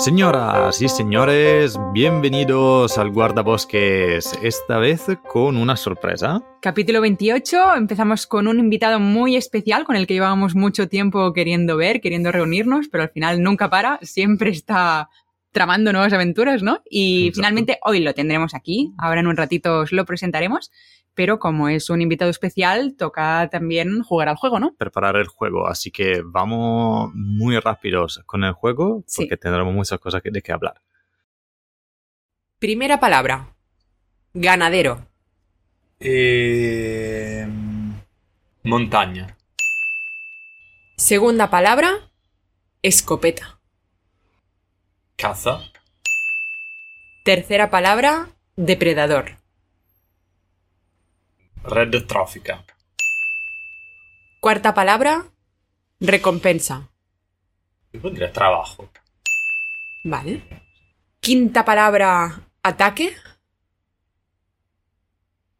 Señoras y señores, bienvenidos al Guardabosques, esta vez con una sorpresa. Capítulo 28, empezamos con un invitado muy especial con el que llevábamos mucho tiempo queriendo ver, queriendo reunirnos, pero al final nunca para, siempre está tramando nuevas aventuras, ¿no? Y Exacto. finalmente hoy lo tendremos aquí, ahora en un ratito os lo presentaremos, pero como es un invitado especial, toca también jugar al juego, ¿no? Preparar el juego, así que vamos muy rápidos con el juego Sí. porque tendremos muchas cosas que- de qué hablar. Primera palabra. Ganadero. Eh, montaña. Segunda palabra. Escopeta. Caza. Tercera palabra. Depredador. Red trófica. Cuarta palabra. Recompensa. Yo pondría trabajo. Vale. Quinta palabra. Ataque.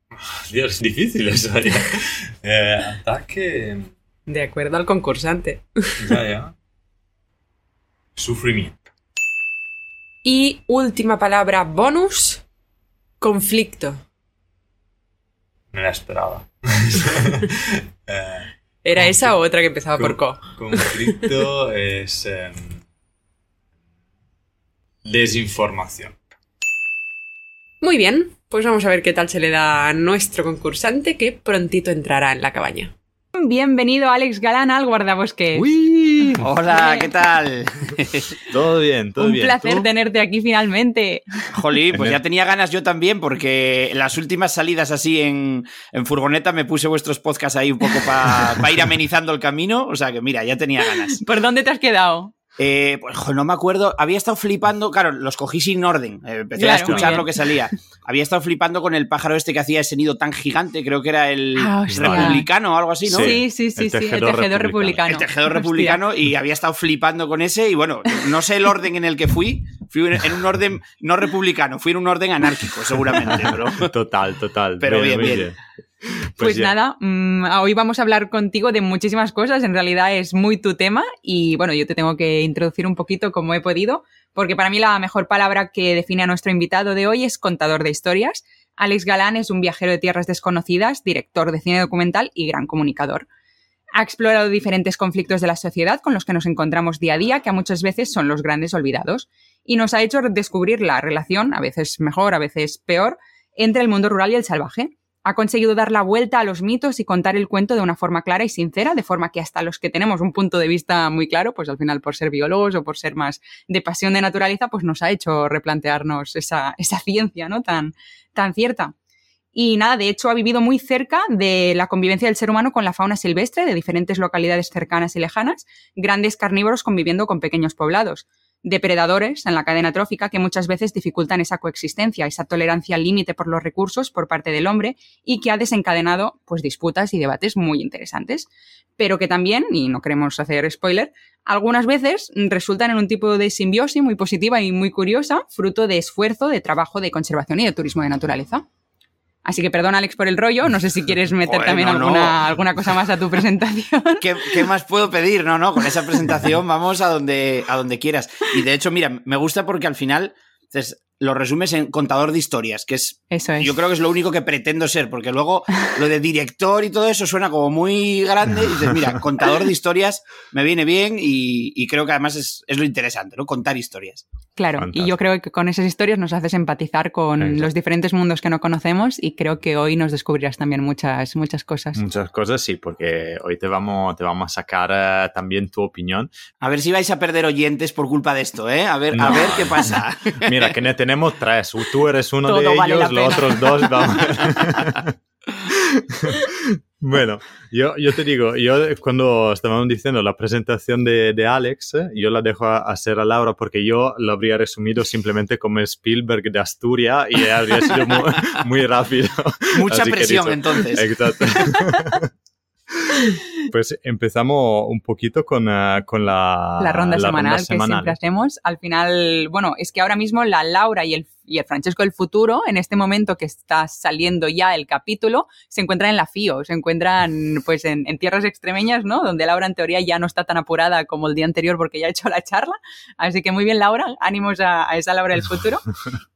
Dios, es difícil eso ya. Eh, ataque. De acuerdo al concursante. Ya, ya. Sufrimiento. Y última palabra. Bonus. Conflicto. No la esperaba. Eh, ¿Era esa o otra que empezaba por co? conflicto es. em, desinformación. Muy bien. Pues vamos a ver qué tal se le da a nuestro concursante que prontito entrará en la cabaña. Bienvenido Alex Galán al Guardabosques. ¡Uy! Hola, ¿qué tal? Todo bien, todo un bien. placer ¿Tú? tenerte aquí finalmente. Jolí, pues ya tenía ganas yo también, porque las últimas salidas así en, en furgoneta me puse vuestros podcasts ahí un poco para ir amenizando el camino. O sea que mira, ya tenía ganas. ¿Por dónde te has quedado? Eh, pues jo, no me acuerdo, había estado flipando, claro, los cogí sin orden, eh, empecé Claro, a escuchar lo que salía. Había estado flipando con el pájaro este que hacía ese nido tan gigante, creo que era el Ah, republicano o algo así, ¿no? Sí, sí, sí, el sí, el tejedor tejedor republicano. republicano. El tejedor Hostia. republicano y había estado flipando con ese y bueno, no sé el orden en el que fui, fui en un orden no republicano, fui en un orden anárquico seguramente, pero Total, total. Pero bien, bien. Pues, ya. nada, mm, hoy vamos a hablar contigo de muchísimas cosas. En realidad es muy tu tema y bueno, yo te tengo que introducir un poquito como he podido, porque para mí la mejor palabra que define a nuestro invitado de hoy es contador de historias. Alex Galán es un viajero de tierras desconocidas, director de cine documental y gran comunicador. Ha explorado diferentes conflictos de la sociedad con los que nos encontramos día a día, que a muchas veces son los grandes olvidados, y nos ha hecho descubrir la relación, a veces mejor, a veces peor, entre el mundo rural y el salvaje ha conseguido dar la vuelta a los mitos y contar el cuento de una forma clara y sincera, de forma que hasta los que tenemos un punto de vista muy claro, pues al final por ser biólogos o por ser más de pasión de naturaleza, pues nos ha hecho replantearnos esa, esa ciencia, ¿no? Tan, tan cierta. Y nada, de hecho ha vivido muy cerca de la convivencia del ser humano con la fauna silvestre de diferentes localidades cercanas y lejanas, grandes carnívoros conviviendo con pequeños poblados depredadores en la cadena trófica que muchas veces dificultan esa coexistencia, esa tolerancia al límite por los recursos por parte del hombre y que ha desencadenado pues disputas y debates muy interesantes, pero que también, y no queremos hacer spoiler, algunas veces resultan en un tipo de simbiosis muy positiva y muy curiosa, fruto de esfuerzo, de trabajo de conservación y de turismo de naturaleza. Así que perdón, Alex, por el rollo. No sé si quieres meter Bueno, también no. alguna, alguna cosa más a tu presentación. ¿Qué, qué más puedo pedir? No, no, con esa presentación vamos a donde, a donde quieras. Y de hecho, mira, me gusta porque al final entonces, lo resumes en contador de historias, que es Eso es. Yo creo que es lo único que pretendo ser, porque luego lo de director y todo eso suena como muy grande. Y dices, mira, contador de historias me viene bien y, y creo que además es, es lo interesante, ¿no? Contar historias. Claro, y Fantástico. yo creo que con esas historias nos haces empatizar con Exacto. los diferentes mundos que no conocemos y creo que hoy nos descubrirás también muchas, muchas cosas. Muchas cosas sí, porque hoy te vamos, te vamos a sacar eh, también tu opinión. A ver si vais a perder oyentes por culpa de esto, ¿eh? A ver, a No. ver qué pasa. Mira, que ne- tenemos tres. Tú eres uno Todo de vale ellos, los otros dos vamos. bueno, yo, yo te digo, yo cuando estábamos diciendo la presentación de, de Alex, eh, yo la dejo a, hacer a Laura porque yo lo habría resumido simplemente como Spielberg de Asturias y habría sido muy, muy rápido. Mucha Así presión, entonces. Exacto. Pues empezamos un poquito con, eh, con la, la ronda semanal que semanal. siempre hacemos. Al final, bueno, es que ahora mismo la Laura y el, Y el Francesco del futuro, en este momento que está saliendo ya el capítulo, se encuentra en la FIO, se encuentran pues en, en tierras extremeñas, ¿no? Donde Laura en teoría ya no está tan apurada como el día anterior porque ya ha hecho la charla. Así que muy bien, Laura, ánimos a, a esa Laura del futuro.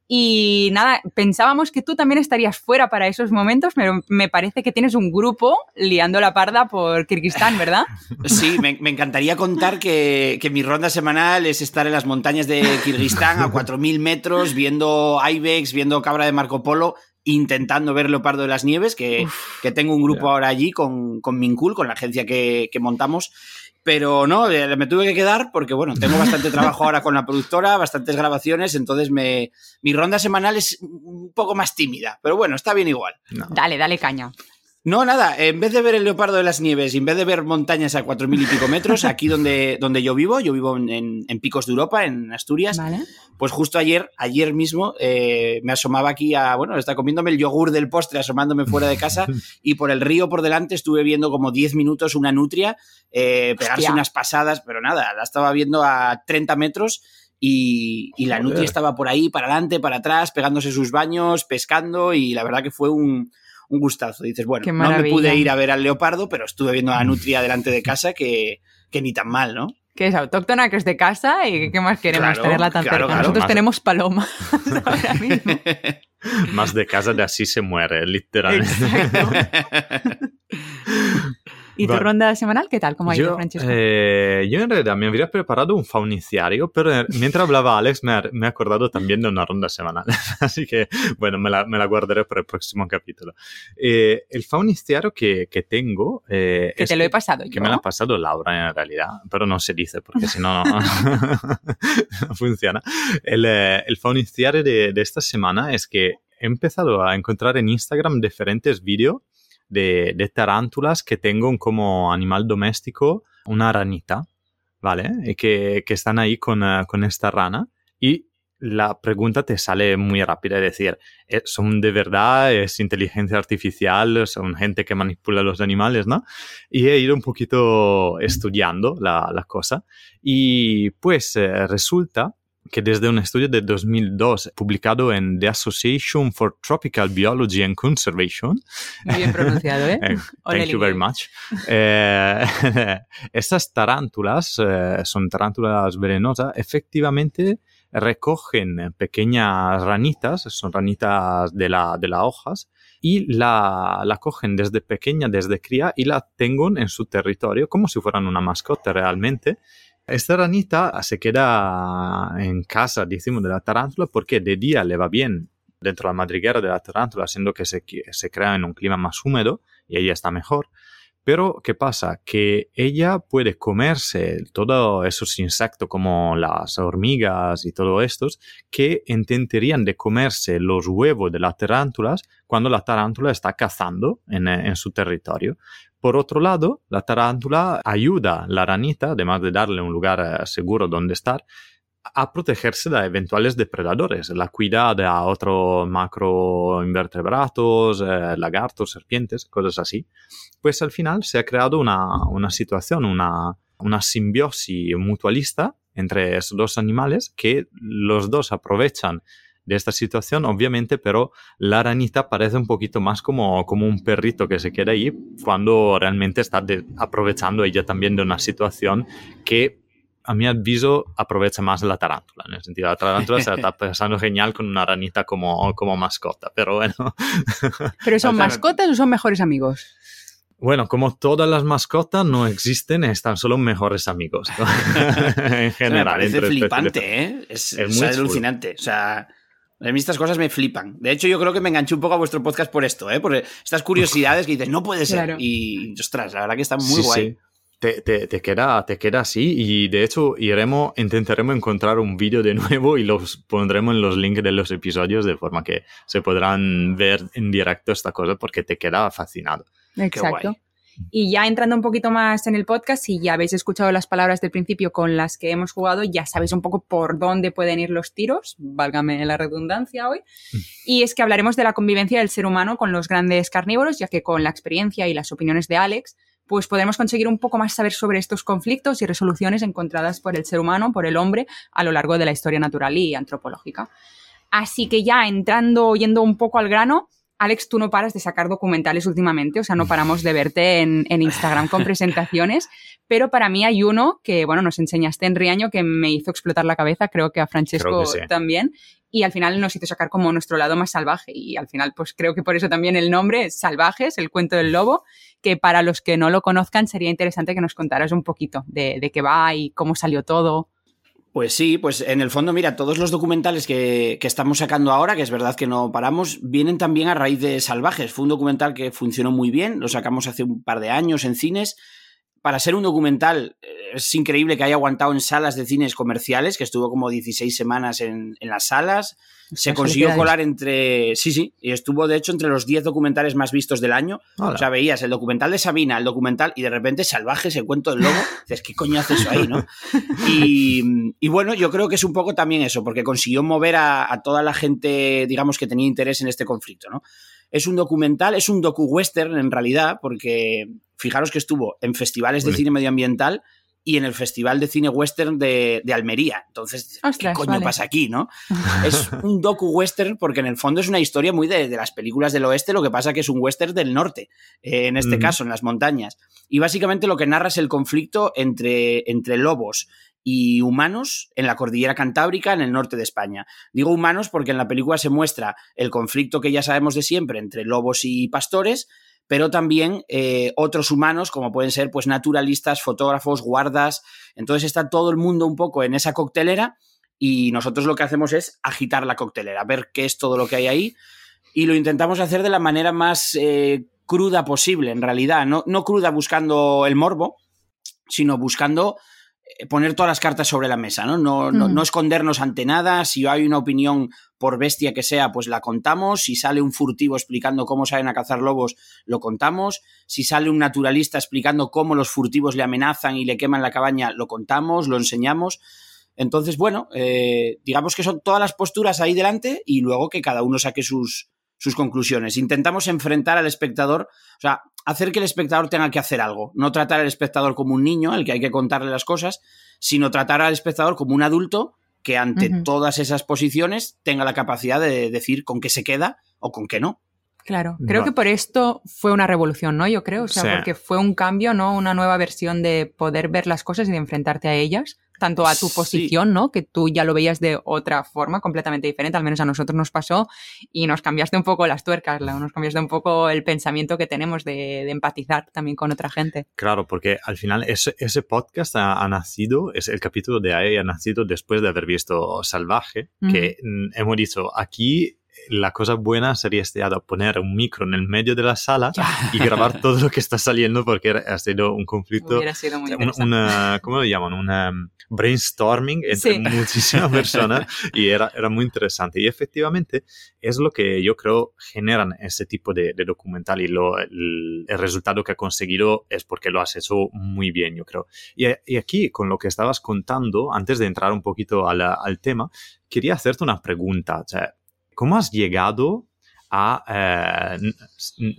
Y nada, pensábamos que tú también estarías fuera para esos momentos, pero me parece que tienes un grupo liando la parda por Kirguistán, ¿verdad? Sí, me, me encantaría contar que, que, mi ronda semanal es estar en las montañas de Kirguistán a 4.000 metros, viendo Ibex, viendo cabra de Marco Polo, intentando ver Leopardo de las Nieves, que, que tengo un grupo yeah. ahora allí con, con Mincul, con la agencia que, que montamos. Pero no, eh, me tuve que quedar porque, bueno, tengo bastante trabajo ahora con la productora, bastantes grabaciones, entonces me, mi ronda semanal es un poco más tímida. Pero bueno, está bien igual. No. Dale, dale caña. No, nada, en vez de ver el leopardo de las nieves en vez de ver montañas a cuatro mil y pico metros, aquí donde, donde yo vivo, yo vivo en, en Picos de Europa, en Asturias, vale. pues justo ayer, ayer mismo, eh, me asomaba aquí a, bueno, está comiéndome el yogur del postre, asomándome fuera de casa, y por el río por delante estuve viendo como 10 minutos una nutria eh, pegarse Hostia. unas pasadas, pero nada, la estaba viendo a 30 metros. Y, y la nutria estaba por ahí, para adelante, para atrás, pegándose sus baños, pescando, y la verdad que fue un, un gustazo. Dices, bueno, no me pude ir a ver al leopardo, pero estuve viendo a la nutria delante de casa que, que ni tan mal, ¿no? que es autóctona, que es de casa y qué más queremos claro, tenerla tan claro, cerca. Claro, Nosotros más tenemos paloma ahora mismo. más de casa de así se muere, literalmente. ¿Y tu ronda semanal qué tal? ¿Cómo ha ido, yo, Francesco? Eh, yo en realidad me habría preparado un fauniciario, pero mientras hablaba Alex me, me he acordado también de una ronda semanal. Así que, bueno, me la, me la, guardaré para el próximo capítulo. Eh, el fauniciario que, que tengo... Eh, que te lo he pasado que yo. me lo ha pasado Laura en realidad, pero no se dice porque si no, no, no funciona. El, eh, el fauniciario de, de esta semana es que he empezado a encontrar en Instagram diferentes vídeos de, tarántulas que tengo como animal doméstico una ranita, ¿vale? Y que, que están ahí con, uh, con, esta rana y la pregunta te sale muy rápida, es decir, eh, ¿son de verdad? ¿Es inteligencia artificial? ¿Son gente que manipula los animales? ¿no? Y he ido un poquito estudiando la, la cosa y pues eh, resulta que desde un estudio de 2002 publicado en The Association for Tropical Biology and Conservation. Muy bien pronunciado, ¿eh? eh thank you very much. Eh, estas tarántulas, eh, son tarántulas venenosas, efectivamente recogen pequeñas ranitas, son ranitas de la, de las hojas, y la, la, cogen desde pequeña, desde cría, y la tengan en su territorio como si fueran una mascota realmente. Esta ranita se queda en casa, decimos, de la tarántula porque de día le va bien dentro de la madriguera de la tarántula, siendo que se, se crea en un clima más húmedo y ella está mejor. Pero, ¿qué pasa? Que ella puede comerse todos esos insectos como las hormigas y todo estos que intentarían de comerse los huevos de las tarántulas cuando la tarántula está cazando en, en su territorio. Por otro lado, la tarántula ayuda a la ranita, además de darle un lugar seguro donde estar, a protegerse de eventuales depredadores. La cuida de otros macroinvertebrados, eh, lagartos, serpientes, cosas así. Pues al final se ha creado una, una situación, una, una simbiosis mutualista entre esos dos animales que los dos aprovechan de esta situación, obviamente, pero la ranita parece un poquito más como, como un perrito que se queda ahí cuando realmente está aprovechando ella también de una situación que a mi aviso aprovecha más la tarántula, en el sentido, la tarántula se está pasando genial con una ranita como, como mascota, pero bueno. ¿Pero son mascotas o son mejores amigos? Bueno, como todas las mascotas no existen, están solo mejores amigos. ¿no? en general. Me parece flipante, ¿eh? Es, es, muy alucinante. O sea, a mí estas cosas me flipan. De hecho, yo creo que me enganché un poco a vuestro podcast por esto, ¿eh? Por estas curiosidades que dices, no puede ser. Claro. Y, ostras, la verdad que está muy sí, guay. Sí. Te, te, te, queda, te queda así y de hecho iremos, intentaremos encontrar un vídeo de nuevo y los pondremos en los links de los episodios de forma que se podrán ver en directo esta cosa porque te queda fascinado. Exacto. Y ya entrando un poquito más en el podcast, si ya habéis escuchado las palabras del principio con las que hemos jugado, ya sabéis un poco por dónde pueden ir los tiros, válgame la redundancia hoy. Y es que hablaremos de la convivencia del ser humano con los grandes carnívoros, ya que con la experiencia y las opiniones de Alex, pues podemos conseguir un poco más saber sobre estos conflictos y resoluciones encontradas por el ser humano, por el hombre, a lo largo de la historia natural y antropológica. Así que ya entrando, yendo un poco al grano, Alex, tú no paras de sacar documentales últimamente, o sea, no paramos de verte en, Instagram con presentaciones, pero para mí hay uno que, bueno, nos enseñaste en Riaño que me hizo explotar la cabeza, creo que a Francesco también, y al final nos hizo sacar como nuestro lado más salvaje, y al final, pues creo que por eso también el nombre es Salvajes, el cuento del lobo, que para los que no lo conozcan sería interesante que nos contaras un poquito de, de qué va y cómo salió todo. Pues sí, pues en el fondo, mira, todos los documentales que, estamos sacando ahora, que es verdad que no paramos, vienen también a raíz de Salvajes. Fue un documental que funcionó muy bien, lo sacamos hace un par de años en cines. Para ser un documental, eh, es increíble que haya aguantado en salas de cines comerciales, que estuvo como 16 semanas en, en las salas se consiguió colar entre. Sí, sí, y estuvo de hecho entre los 10 documentales más vistos del año. O sea, veías el documental de Sabina, el documental, y de repente Salvajes, el cuento del lobo. Dices, ¿qué coño hace eso ahí, no? Y, bueno, yo creo que es un poco también eso, porque consiguió mover a, toda la gente, digamos, que tenía interés en este conflicto, ¿no? Es un documental, es un docu-western en realidad, porque fijaros que estuvo en festivales de cine medioambiental y en el Festival de Cine Western de, Almería. Entonces, ¿qué coño pasa aquí, no? es un docu-western porque en el fondo es una historia muy de, las películas del oeste, lo que pasa que es un western del norte, eh, en este caso, en las montañas. Y básicamente lo que narra es el conflicto entre, entre lobos y humanos en la cordillera cantábrica en el norte de España. Digo humanos porque en la película se muestra el conflicto que ya sabemos de siempre entre lobos y pastores, pero también eh, otros humanos, como pueden ser pues, naturalistas, fotógrafos, guardas. Entonces está todo el mundo un poco en esa coctelera y nosotros lo que hacemos es agitar la coctelera, ver qué es todo lo que hay ahí y lo intentamos hacer de la manera más eh, cruda posible, en realidad. No, no cruda buscando el morbo, sino buscando poner todas las cartas sobre la mesa, ¿no? No, no, no, escondernos ante nada. Si hay una opinión, por bestia que sea, pues la contamos. Si sale un furtivo explicando cómo salen a cazar lobos, lo contamos. Si sale un naturalista explicando cómo los furtivos le amenazan y le queman la cabaña, lo contamos, lo enseñamos. Entonces, bueno, eh, digamos que son todas las posturas ahí delante y luego que cada uno saque sus, sus conclusiones. Intentamos enfrentar al espectador, o sea, hacer que el espectador tenga que hacer algo, no tratar al espectador como un niño al que hay que contarle las cosas, sino tratar al espectador como un adulto que ante todas esas posiciones tenga la capacidad de decir con qué se queda o con qué no. Claro, creo que por esto fue una revolución, ¿no? Yo creo, o sea, porque fue un cambio, ¿no? Una nueva versión de poder ver las cosas y de enfrentarte a ellas tanto a tu posición, ¿no? Que tú ya lo veías de otra forma completamente diferente, al menos a nosotros nos pasó, y nos cambiaste un poco las tuercas, nos cambiaste un poco el pensamiento que tenemos de, empatizar también con otra gente. Claro, porque al final ese, ese podcast ha, nacido, es el capítulo de ahí ha nacido después de haber visto Salvaje, que mm, hemos dicho, aquí la cosa buena sería este, poner un micro en el medio de la sala y grabar todo lo que está saliendo porque ha sido un conflicto, sido muy una, ¿cómo lo llaman? Una um, brainstorming entre muchísimas personas y era, era muy interesante. Y efectivamente es lo que yo creo generan ese tipo de, documental y lo, el, resultado que ha conseguido es porque lo has hecho muy bien, yo creo. Y, y aquí, con lo que estabas contando, antes de entrar un poquito al, al tema, quería hacerte una pregunta. O sea, ¿Cómo has llegado a, eh,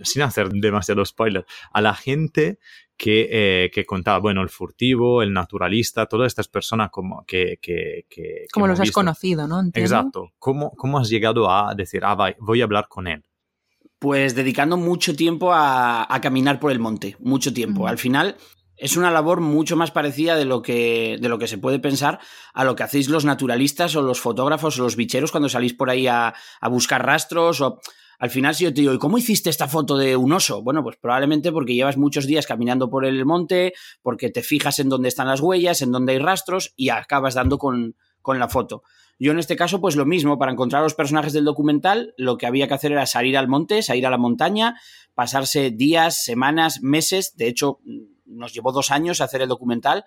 sin hacer demasiado spoiler, a la gente que, eh, que, contaba, bueno, el furtivo, el naturalista, todas estas personas como que... que, como los has conocido, ¿no? Exacto. ¿Cómo, ¿Cómo has llegado a decir, ah, voy a hablar con él? Pues dedicando mucho tiempo a, caminar por el monte, mucho tiempo. Al final, es una labor mucho más parecida de lo, que, de lo que se puede pensar a lo que hacéis los naturalistas o los fotógrafos o los bicheros cuando salís por ahí a, buscar rastros o... Al final, si yo te digo, ¿y cómo hiciste esta foto de un oso? Bueno, pues probablemente porque llevas muchos días caminando por el monte, porque te fijas en dónde están las huellas, en dónde hay rastros y acabas dando con, con la foto. Yo en este caso, pues lo mismo, para encontrar a los personajes del documental, lo que había que hacer era salir al monte, salir a la montaña, pasarse días, semanas, meses, de hecho, nos llevó dos años hacer el documental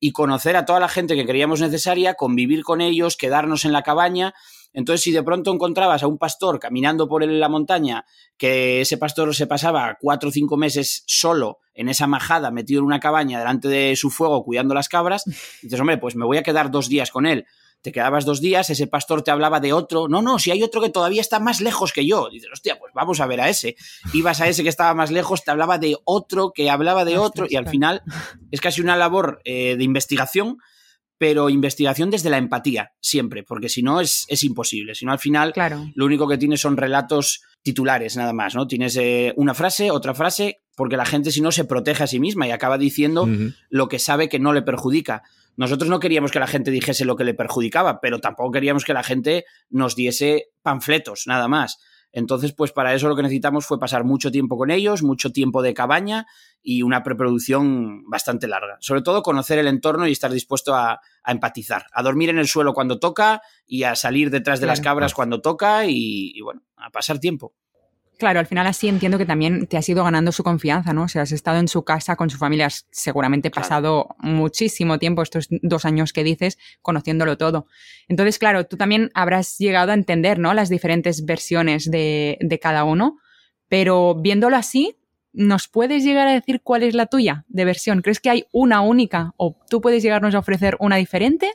y conocer a toda la gente que creíamos necesaria, convivir con ellos, quedarnos en la cabaña. Entonces, si de pronto encontrabas a un pastor caminando por la montaña, que ese pastor se pasaba cuatro o cinco meses solo en esa majada, metido en una cabaña delante de su fuego, cuidando las cabras, dices, hombre, pues me voy a quedar dos días con él te quedabas dos días, ese pastor te hablaba de otro, no, no, si hay otro que todavía está más lejos que yo, dices, hostia, pues vamos a ver a ese. Ibas a ese que estaba más lejos, te hablaba de otro, que hablaba de otro, y al final es casi una labor eh, de investigación, pero investigación desde la empatía, siempre, porque si no es, es imposible. Si no, al final, Claro. lo único que tienes son relatos titulares, nada más, ¿no? Tienes eh, una frase, otra frase, porque la gente, si no, se protege a sí misma y acaba diciendo lo que sabe que no le perjudica. Nosotros no queríamos que la gente dijese lo que le perjudicaba, pero tampoco queríamos que la gente nos diese panfletos, nada más. Entonces, pues para eso lo que necesitamos fue pasar mucho tiempo con ellos, mucho tiempo de cabaña y una preproducción bastante larga. Sobre todo conocer el entorno y estar dispuesto a, a empatizar, a dormir en el suelo cuando toca y a salir detrás de las cabras cuando toca y, y, bueno, a pasar tiempo. Claro, al final así entiendo que también te has ido ganando su confianza, ¿no? O sea, has estado en su casa con su familia, has seguramente Claro. pasado muchísimo tiempo, estos dos años que dices, conociéndolo todo. Entonces, claro, tú también habrás llegado a entender, ¿no? Las diferentes versiones de, de cada uno, pero viéndolo así, ¿nos puedes llegar a decir cuál es la tuya de versión? ¿Crees que hay una única o tú puedes llegarnos a ofrecer una diferente?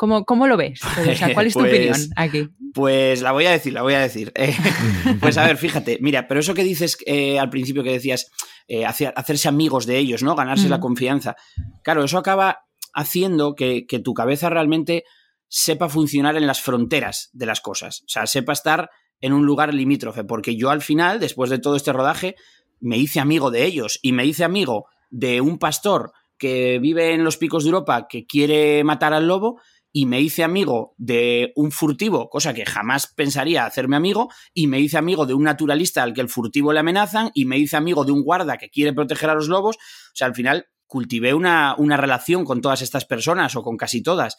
¿Cómo, cómo lo ves? O sea, ¿cuál es tu Pues- opinión aquí? Pues la voy a decir, la voy a decir. Eh, pues a ver, fíjate, mira, pero eso que dices eh, al principio que decías, eh, hacer- hacerse amigos de ellos, ¿no? Ganarse la Mm. confianza. Claro, eso acaba haciendo que, que tu cabeza realmente sepa funcionar en las fronteras de las cosas. O sea, sepa estar en un lugar limítrofe. Porque yo al final, después de todo este rodaje, me hice amigo de ellos y me hice amigo de un pastor que vive en los picos de Europa que quiere matar al lobo y me hice amigo de un furtivo, cosa que jamás pensaría hacerme amigo, y me hice amigo de un naturalista al que el furtivo le amenazan, y me hice amigo de un guarda que quiere proteger a los lobos. O sea, al final cultivé una, una relación con todas estas personas o con casi todas.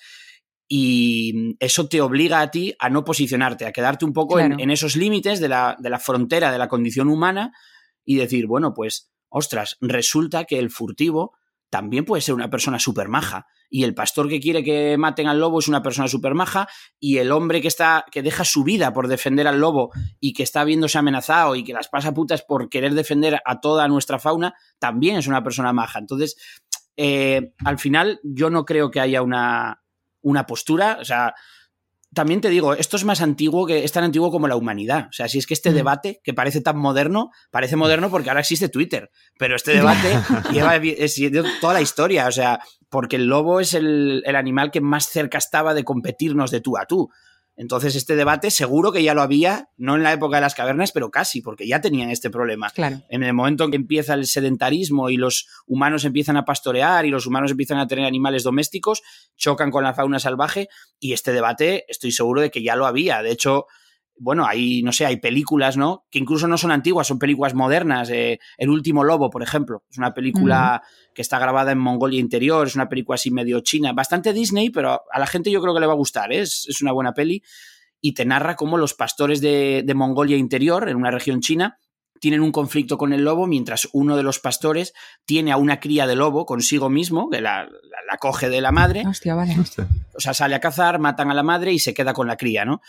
Y eso te obliga a ti a no posicionarte, a quedarte un poco en- esos límites de la, de la frontera de la condición humana y decir, bueno, pues, ostras, resulta que el furtivo también puede ser una persona súper maja. Y el pastor que quiere que maten al lobo es una persona súper maja. Y el hombre que está, que deja su vida por defender al lobo y que está viéndose amenazado y que las pasa putas por querer defender a toda nuestra fauna, también es una persona maja. Entonces, eh, al final, yo no creo que haya una, una postura. O sea, también te digo, esto es más antiguo que es tan antiguo como la humanidad. O sea, si es que este Mm. debate, que parece tan moderno, parece moderno porque ahora existe Twitter. Pero este debate lleva toda la historia. O sea, porque el lobo es el, el animal que más cerca estaba de competirnos de tú a tú. Entonces, este debate seguro que ya lo había, no en la época de las cavernas, pero casi, porque ya tenían este problema Claro. en el momento en que empieza el sedentarismo y los humanos empiezan a pastorear y los humanos empiezan a tener animales domésticos, chocan con la fauna salvaje y este debate estoy seguro de que ya lo había. De hecho, bueno, hay, no sé, hay películas, ¿no? Que incluso no son antiguas, son películas modernas. eh, el último lobo, por ejemplo, es una película que está grabada en Mongolia Interior, es una película así medio china, bastante Disney, pero a la gente yo creo que le va a gustar, ¿eh? es, es una buena peli y te narra cómo los pastores de, de Mongolia Interior, en una región china, tienen un conflicto con el lobo mientras uno de los pastores tiene a una cría de lobo consigo mismo, que la, la- la coge de la madre, Hostia, vale. o sea, sale a cazar, matan a la madre y se queda con la cría, ¿no?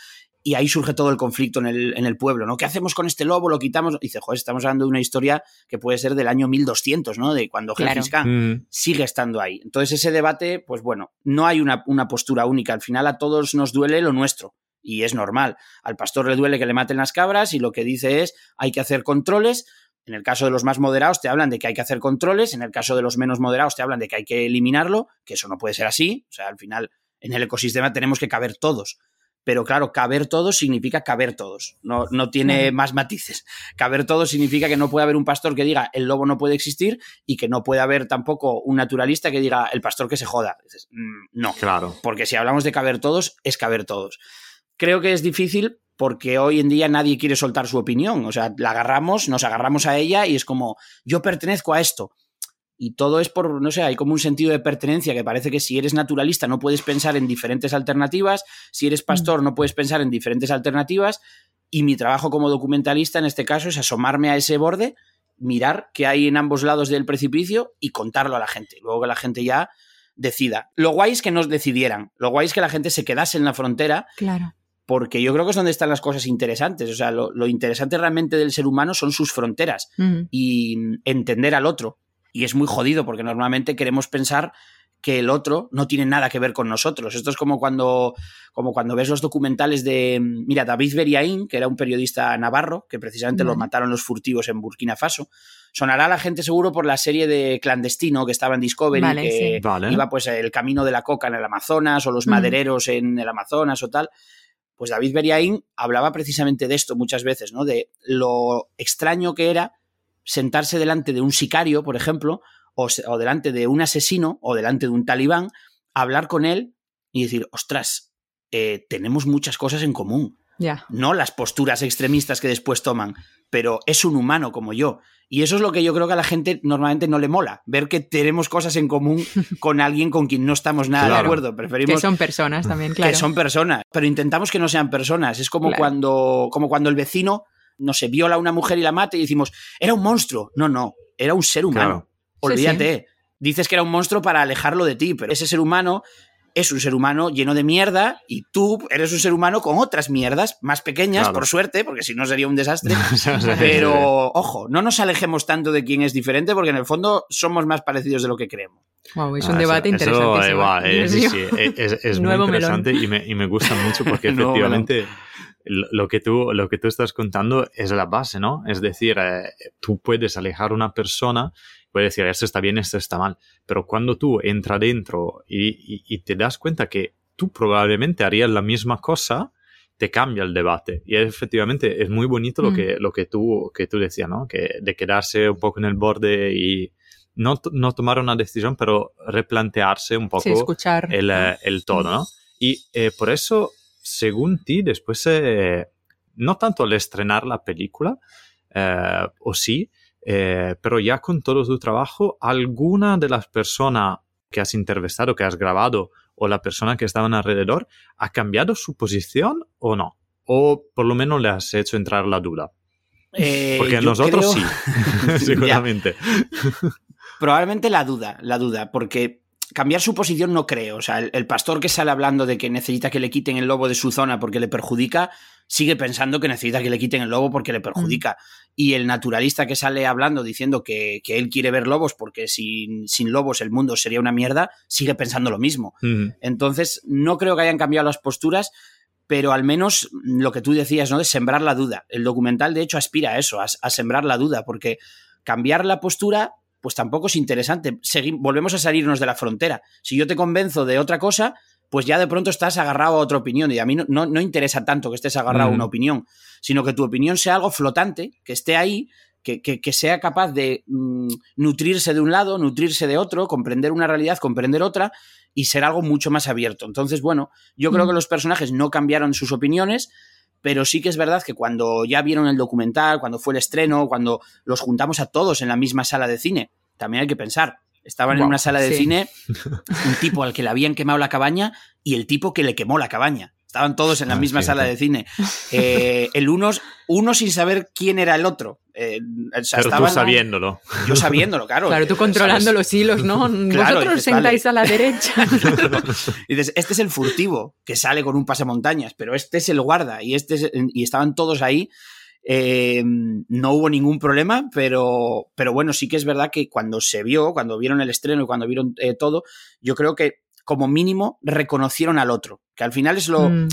Y ahí surge todo el conflicto en el, en el pueblo, ¿no? ¿Qué hacemos con este lobo? ¿Lo quitamos? Y dice, joder, estamos hablando de una historia que puede ser del año 1200, ¿no? De cuando Claro. Gengis Khan Mm, sigue estando ahí. Entonces ese debate, pues bueno, no hay una, una postura única. Al final a todos nos duele lo nuestro. Y es normal. Al pastor le duele que le maten las cabras y lo que dice es hay que hacer controles. En el caso de los más moderados te hablan de que hay que hacer controles. En el caso de los menos moderados te hablan de que hay que eliminarlo, que eso no puede ser así. O sea, al final en el ecosistema tenemos que caber todos. Pero claro, caber todos significa caber todos. No, no tiene más matices. Caber todos significa que no puede haber un pastor que diga el lobo no puede existir y que no puede haber tampoco un naturalista que diga el pastor que se joda. Dices, "Mm, no, claro. porque si hablamos de caber todos, es caber todos. Creo que es difícil porque hoy en día nadie quiere soltar su opinión. O sea, la agarramos, nos agarramos a ella y es como, yo pertenezco a esto. Y todo es por, no sé, hay como un sentido de pertenencia que parece que si eres naturalista no puedes pensar en diferentes alternativas, si eres pastor no puedes pensar en diferentes alternativas. Y mi trabajo como documentalista en este caso es asomarme a ese borde, mirar qué hay en ambos lados del precipicio y contarlo a la gente. Luego que la gente ya decida. Lo guay es que nos decidieran, lo guay es que la gente se quedase en la frontera, Claro. porque yo creo que es donde están las cosas interesantes. O sea, lo, lo interesante realmente del ser humano son sus fronteras Ujú. y entender al otro. Y es muy jodido porque normalmente queremos pensar que el otro no tiene nada que ver con nosotros. Esto es como cuando, como cuando ves los documentales de, mira, David Beriaín, que era un periodista navarro, que precisamente lo mataron los furtivos en Burkina Faso. Sonará a la gente seguro por la serie de Clandestino que estaba en Discovery, que iba pues el camino de la coca en el Amazonas o los madereros en el Amazonas o tal. Pues David Beriaín hablaba precisamente de esto muchas veces, ¿no? De lo extraño que era sentarse delante de un sicario, por ejemplo, o, delante de un asesino o delante de un talibán, hablar con él y decir, ostras, eh, tenemos muchas cosas en común. No las posturas extremistas que después toman, pero es un humano como yo. Y eso es lo que yo creo que a la gente normalmente no le mola, ver que tenemos cosas en común con alguien con quien no estamos nada de acuerdo. Preferimos que son personas también, claro. Que son personas, pero intentamos que no sean personas. Es como, cuando, como cuando el vecino, no se viola a una mujer y la mata y decimos, era un monstruo. No, no, era un ser humano. Olvídate. Dices que era un monstruo para alejarlo de ti, pero ese ser humano es un ser humano lleno de mierda y tú eres un ser humano con otras mierdas más pequeñas, por suerte, porque si no sería un desastre. Pero ojo, no nos alejemos tanto de quién es diferente porque en el fondo somos más parecidos de lo que creemos. Wow, es un ah, debate interesante. Eh, sí, sí, es, muy interesante y me, y me, gusta mucho porque efectivamente lo que, tú, lo que tú estás contando es la base, ¿no? Es decir, eh, tú puedes alejar a una persona puede decir, esto está bien, esto está mal. Pero cuando tú entras dentro y, te das cuenta que tú probablemente harías la misma cosa, te cambia el debate. Y efectivamente es muy bonito lo, mm. que, lo que, tú, que tú decías, ¿no? Que de quedarse un poco en el borde y no, no tomar una decisión, pero replantearse un poco el, el, todo, ¿no? Y eh, por eso, según ti, después, eh, no tanto al estrenar la película, eh, o sí, eh, pero ya con todo tu trabajo, ¿alguna de las personas que has entrevistado, que has grabado, o la persona que estaban alrededor, ha cambiado su posición o no? O por lo menos le has hecho entrar la duda. Eh, Porque nosotros sí, seguramente. Probablemente la duda, la duda, porque cambiar su posición no creo. O sea, el, pastor que sale hablando de que necesita que le quiten el lobo de su zona porque le perjudica, sigue pensando que necesita que le quiten el lobo porque le perjudica. Mm. Y el naturalista que sale hablando diciendo que, él quiere ver lobos porque sin, sin, lobos el mundo sería una mierda, sigue pensando lo mismo. Entonces, no creo que hayan cambiado las posturas, pero al menos lo que tú decías, ¿no? De sembrar la duda. El documental, de hecho, aspira a eso, a sembrar la duda, porque cambiar la postura pues tampoco es interesante. volvemos a salirnos de la frontera. Si yo te convenzo de otra cosa, pues ya de pronto estás agarrado a otra opinión y a mí no, no, interesa tanto que estés agarrado a una opinión, sino que tu opinión sea algo flotante, que esté ahí, que, que, sea capaz de mm, nutrirse de un lado, nutrirse de otro, comprender una realidad, comprender otra y ser algo mucho más abierto. Entonces, bueno, yo creo que los personajes no cambiaron sus opiniones, pero sí que es verdad que cuando ya vieron el documental, cuando fue el estreno, cuando los juntamos a todos en la misma sala de cine, también hay que pensar. Estaban en una sala de cine un tipo al que le habían quemado la cabaña y el tipo que le quemó la cabaña. Estaban todos en la ah, misma sala de cine. Eh, el uno, uno sin saber quién era el otro. Eh, Pero tú sabiéndolo. Yo sabiéndolo, claro. Claro, tú controlando los hilos, ¿no? Vosotros sentáis a la derecha. y dices, este es el furtivo que sale con un pasamontañas, pero este es el guarda y, este y estaban todos ahí. Eh, no hubo ningún problema, pero, pero bueno, sí que es verdad que cuando se vio, cuando vieron el estreno y cuando vieron todo, yo creo que como mínimo reconocieron al otro, que al final es lo, mm.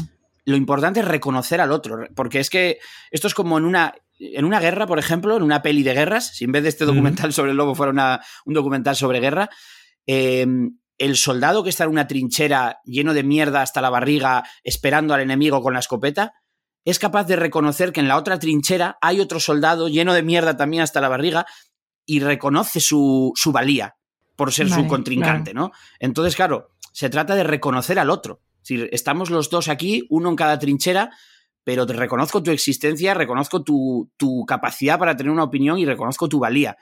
lo importante es reconocer al otro, porque es que esto es como en una, en una guerra, por ejemplo, en una peli de guerras, si en vez de este documental sobre el lobo fuera un documental sobre guerra, em, el soldado que está en una trinchera lleno de mierda hasta la barriga esperando al enemigo con la escopeta, es capaz de reconocer que en la otra trinchera hay otro soldado lleno de mierda también hasta la barriga y reconoce su, su valía por ser su contrincante, ¿no? Entonces, claro, se trata de reconocer al otro. Es estamos los dos aquí, uno en cada trinchera, pero te reconozco tu existencia, reconozco tu, capacidad para tener una opinión y reconozco tu valía.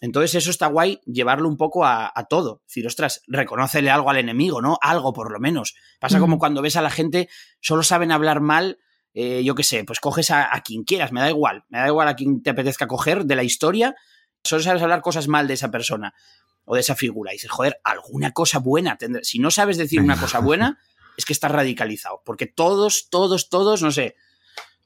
Entonces eso está guay llevarlo un poco a, todo. Es decir, ostras, reconócele algo al enemigo, ¿no? Algo por lo menos. Pasa como cuando ves a la gente, solo saben hablar mal, eh, yo qué sé, pues coges a, a, quien quieras, me da igual, me da igual a quien te apetezca coger de la historia, solo sabes hablar cosas mal de esa persona o de esa figura. Y dices, joder, alguna cosa buena tendré. Si no sabes decir una cosa buena, es que estás radicalizado. Porque todos, todos, todos, no sé.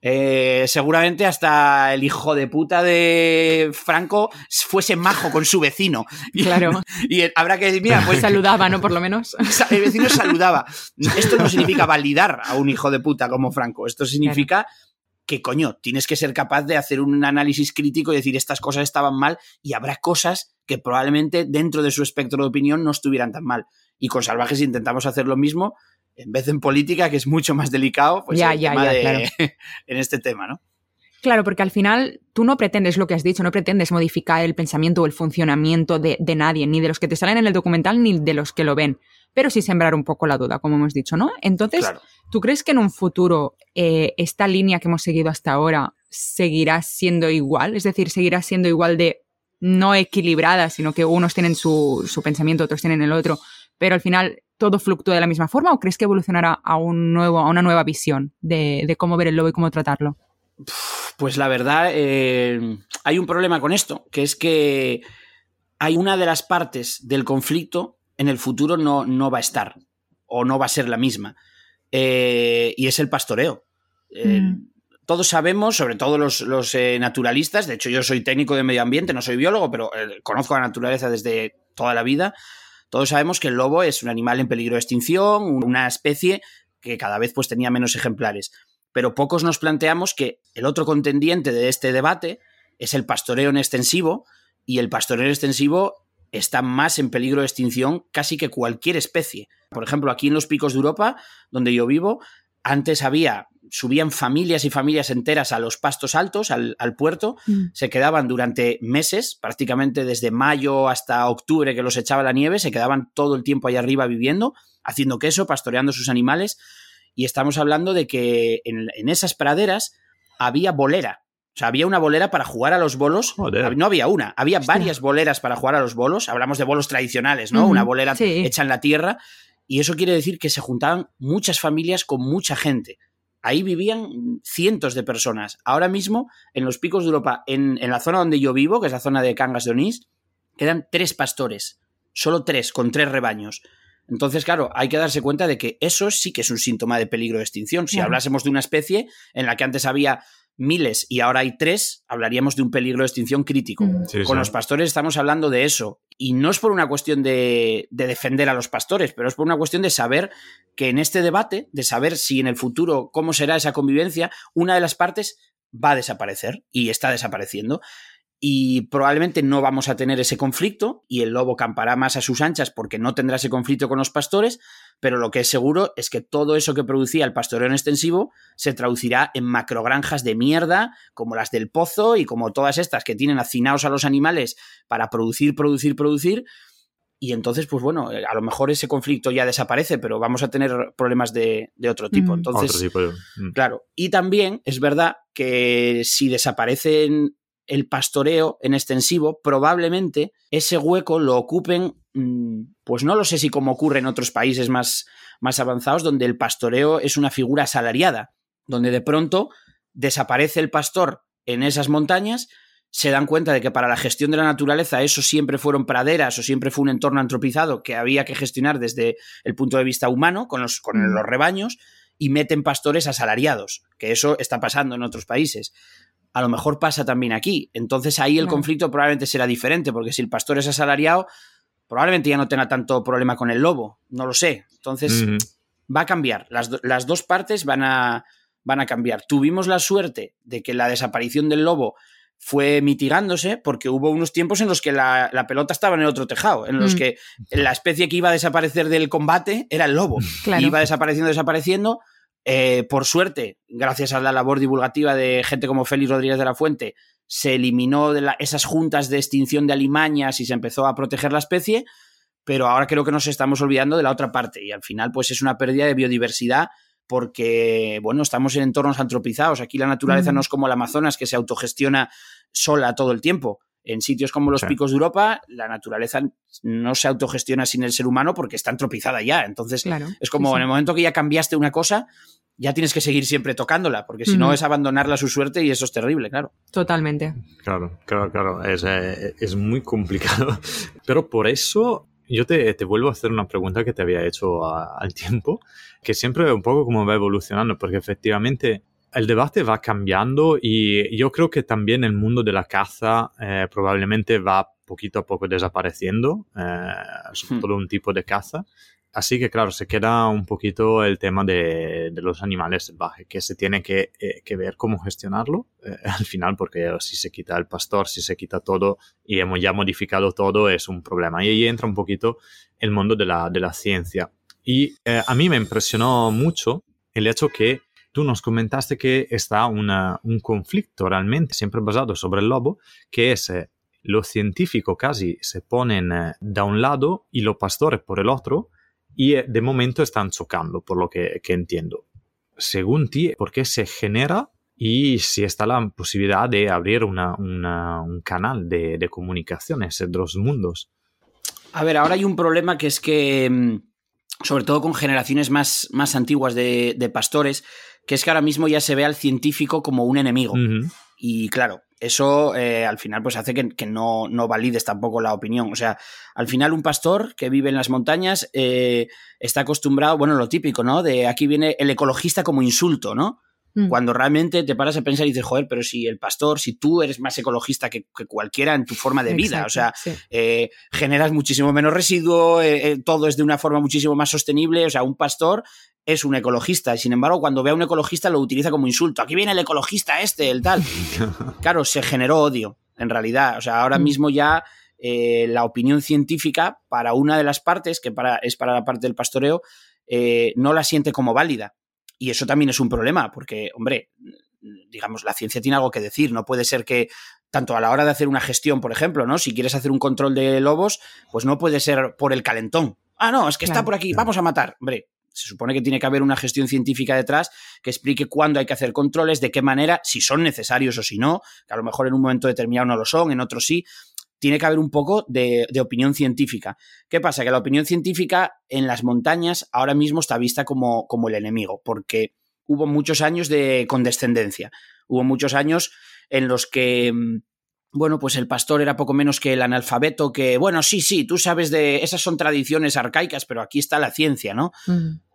eh, seguramente hasta el hijo de puta de Franco fuese majo con su vecino. Y, Claro. Y habrá que decir, mira, pues saludaba, ¿no? Por lo menos. El vecino saludaba. Esto no significa validar a un hijo de puta como Franco. Esto significa que, coño, tienes que ser capaz de hacer un análisis crítico y decir estas cosas estaban mal y habrá cosas que probablemente dentro de su espectro de opinión no estuvieran tan mal. Y con Salvajes intentamos hacer lo mismo, en vez de en política, que es mucho más delicado, pues Ya, ya, ya, de- claro. en este tema, ¿no? Claro, porque al final tú no pretendes lo que has dicho, no pretendes modificar el pensamiento o el funcionamiento de, de nadie, ni de los que te salen en el documental, ni de los que lo ven, pero sí sembrar un poco la duda, como hemos dicho, ¿no? Entonces, Claro. ¿tú crees que en un futuro eh, esta línea que hemos seguido hasta ahora seguirá siendo igual? Es decir, seguirá siendo igual de no equilibrada, sino que unos tienen su, su pensamiento, otros tienen el otro, pero al final todo fluctúa de la misma forma o crees que evolucionará a un nuevo, a una nueva visión de, de cómo ver el lobo y cómo tratarlo? Pues la verdad, eh, hay un problema con esto, que es que hay una de las partes del conflicto en el futuro no, no va a estar o no va a ser la misma. Eh, y es el pastoreo. Eh, Mm. Todos sabemos, sobre todo los, los, eh, naturalistas, de hecho yo soy técnico de medio ambiente, no soy biólogo, pero eh, conozco la naturaleza desde toda la vida, todos sabemos que el lobo es un animal en peligro de extinción, una especie que cada vez pues, tenía menos ejemplares pero pocos nos planteamos que el otro contendiente de este debate es el pastoreo en extensivo, y el pastoreo en extensivo está más en peligro de extinción casi que cualquier especie. Por ejemplo, aquí en los picos de Europa, donde yo vivo, antes había, subían familias y familias enteras a los pastos altos, al, al puerto, se quedaban durante meses, prácticamente desde mayo hasta octubre que los echaba la nieve, se quedaban todo el tiempo ahí arriba viviendo, haciendo queso, pastoreando sus animales, y estamos hablando de que en, en esas praderas había bolera. O sea, había una bolera para jugar a los bolos. Joder. No había una, había Hostia. varias boleras para jugar a los bolos. Hablamos de bolos tradicionales, ¿no? Una bolera sí. hecha en la tierra. Y eso quiere decir que se juntaban muchas familias con mucha gente. Ahí vivían cientos de personas. Ahora mismo, en los picos de Europa, en, en la zona donde yo vivo, que es la zona de Cangas de Onís, quedan tres pastores. Solo tres, con tres rebaños. Entonces, claro, hay que darse cuenta de que eso sí que es un síntoma de peligro de extinción. Si Claro. hablásemos de una especie en la que antes había miles y ahora hay tres, hablaríamos de un peligro de extinción crítico. Mm. Sí, Con sí. los pastores estamos hablando de eso. Y no es por una cuestión de, de defender a los pastores, pero es por una cuestión de saber que en este debate, de saber si en el futuro cómo será esa convivencia, una de las partes va a desaparecer y está desapareciendo. Y probablemente no vamos a tener ese conflicto y el lobo campará más a sus anchas porque no tendrá ese conflicto con los pastores, pero lo que es seguro es que todo eso que producía el pastoreo en extensivo se traducirá en macrogranjas de mierda, como las del pozo y como todas estas que tienen hacinados a los animales para producir, producir, producir. Y entonces, pues bueno, eh, a lo mejor ese conflicto ya desaparece, pero vamos a tener problemas de, de otro tipo. Mm. Entonces, Otro tipo de- mm. Claro, y también es verdad que si desaparecen el pastoreo en extensivo, probablemente ese hueco lo ocupen, mm, pues no lo sé si como ocurre en otros países más, más avanzados, donde el pastoreo es una figura asalariada, donde de pronto desaparece el pastor en esas montañas, se dan cuenta de que para la gestión de la naturaleza eso siempre fueron praderas o siempre fue un entorno antropizado que había que gestionar desde el punto de vista humano, con los, con Mm. los rebaños, y meten pastores asalariados, que eso está pasando en otros países. A lo mejor pasa también aquí. Entonces ahí el Claro. conflicto probablemente será diferente, porque si el pastor es asalariado, probablemente ya no tenga tanto problema con el lobo. No lo sé. Entonces va a cambiar. Las, do- las dos partes van a, van a cambiar. Tuvimos la suerte de que la desaparición del lobo fue mitigándose porque hubo unos tiempos en los que la, la pelota estaba en el otro tejado, en los Mm. que la especie que iba a desaparecer del combate era el lobo. Claro. Y iba desapareciendo, desapareciendo. Eh, por suerte, gracias a la labor divulgativa de gente como Félix Rodríguez de la Fuente, se eliminó de la- esas juntas de extinción de alimañas y se empezó a proteger la especie, pero ahora creo que nos estamos olvidando de la otra parte y al final pues es una pérdida de biodiversidad porque, bueno, estamos en entornos antropizados. Aquí la naturaleza Mm. no es como el Amazonas que se autogestiona sola todo el tiempo. En sitios como los Sí. picos de Europa, la naturaleza no se autogestiona sin el ser humano porque está antropizada ya. Entonces, Claro. es como Sí, sí. en el momento que ya cambiaste una cosa, ya tienes que seguir siempre tocándola, porque si no es abandonarla a su suerte y eso es terrible, claro. Totalmente. Claro, claro, claro. Es, eh, es muy complicado. Pero por eso yo te, te vuelvo a hacer una pregunta que te había hecho a- al tiempo, que siempre un poco como va evolucionando, porque efectivamente el debate va cambiando y yo creo que también el mundo de la caza eh, probablemente va poquito a poco desapareciendo, eh, sobre Hmm. todo un tipo de caza. Así que claro, se queda un poquito el tema de, de los animales salvajes, que se tiene que, eh, que ver cómo gestionarlo eh, al final, porque si se quita el pastor, si se quita todo y hemos ya modificado todo, es un problema. Y ahí entra un poquito el mundo de la, de la ciencia. Y eh, a mí me impresionó mucho el hecho que tú nos comentaste que está una- un conflicto realmente siempre basado sobre el lobo, que es eh, los científicos casi se ponen eh, da un lado y los pastores por el otro, y eh, de momento están chocando, por lo que, que entiendo. Según ti, ¿por qué se genera y si está la posibilidad de abrir una- una- un canal de, de comunicaciones entre los mundos? A ver, ahora hay un problema que es que, mm, sobre todo con generaciones más, más antiguas de, de pastores, que es que ahora mismo ya se ve al científico como un enemigo. Y claro, eso eh, al final pues hace que, que no, no valides tampoco la opinión. O sea, al final un pastor que vive en las montañas eh, está acostumbrado, bueno, lo típico, ¿no? De aquí viene el ecologista como insulto, ¿no? Mm. Cuando realmente te paras a pensar y dices, joder, pero si el pastor, si tú eres más ecologista que, que cualquiera en tu forma de vida, Exacto, o sea, sí. eh, generas muchísimo menos residuo, eh, eh, todo es de una forma muchísimo más sostenible, o sea, un pastor es un ecologista y sin embargo cuando ve a un ecologista lo utiliza como insulto, aquí viene el ecologista este, el tal. Claro, se generó odio, en realidad, o sea, ahora Mm. mismo ya eh, la opinión científica para una de las partes, que para, es para la parte del pastoreo, eh, no la siente como válida. Y eso también es un problema, porque, hombre, digamos, la ciencia tiene algo que decir. No puede ser que, tanto a la hora de hacer una gestión, por ejemplo, ¿no? Si quieres hacer un control de lobos, pues no puede ser por el calentón. Ah, no, es que está por aquí, vamos a matar. Hombre, se supone que tiene que haber una gestión científica detrás que explique cuándo hay que hacer controles, de qué manera, si son necesarios o si no, que a lo mejor en un momento determinado no lo son, en otro sí. Tiene que haber un poco de, de opinión científica. ¿Qué pasa? Que la opinión científica en las montañas ahora mismo está vista como, como el enemigo, porque hubo muchos años de condescendencia. Hubo muchos años en los que, mm, bueno, pues el pastor era poco menos que el analfabeto, que, bueno, sí, sí, tú sabes de, esas son tradiciones arcaicas, pero aquí está la ciencia, ¿no?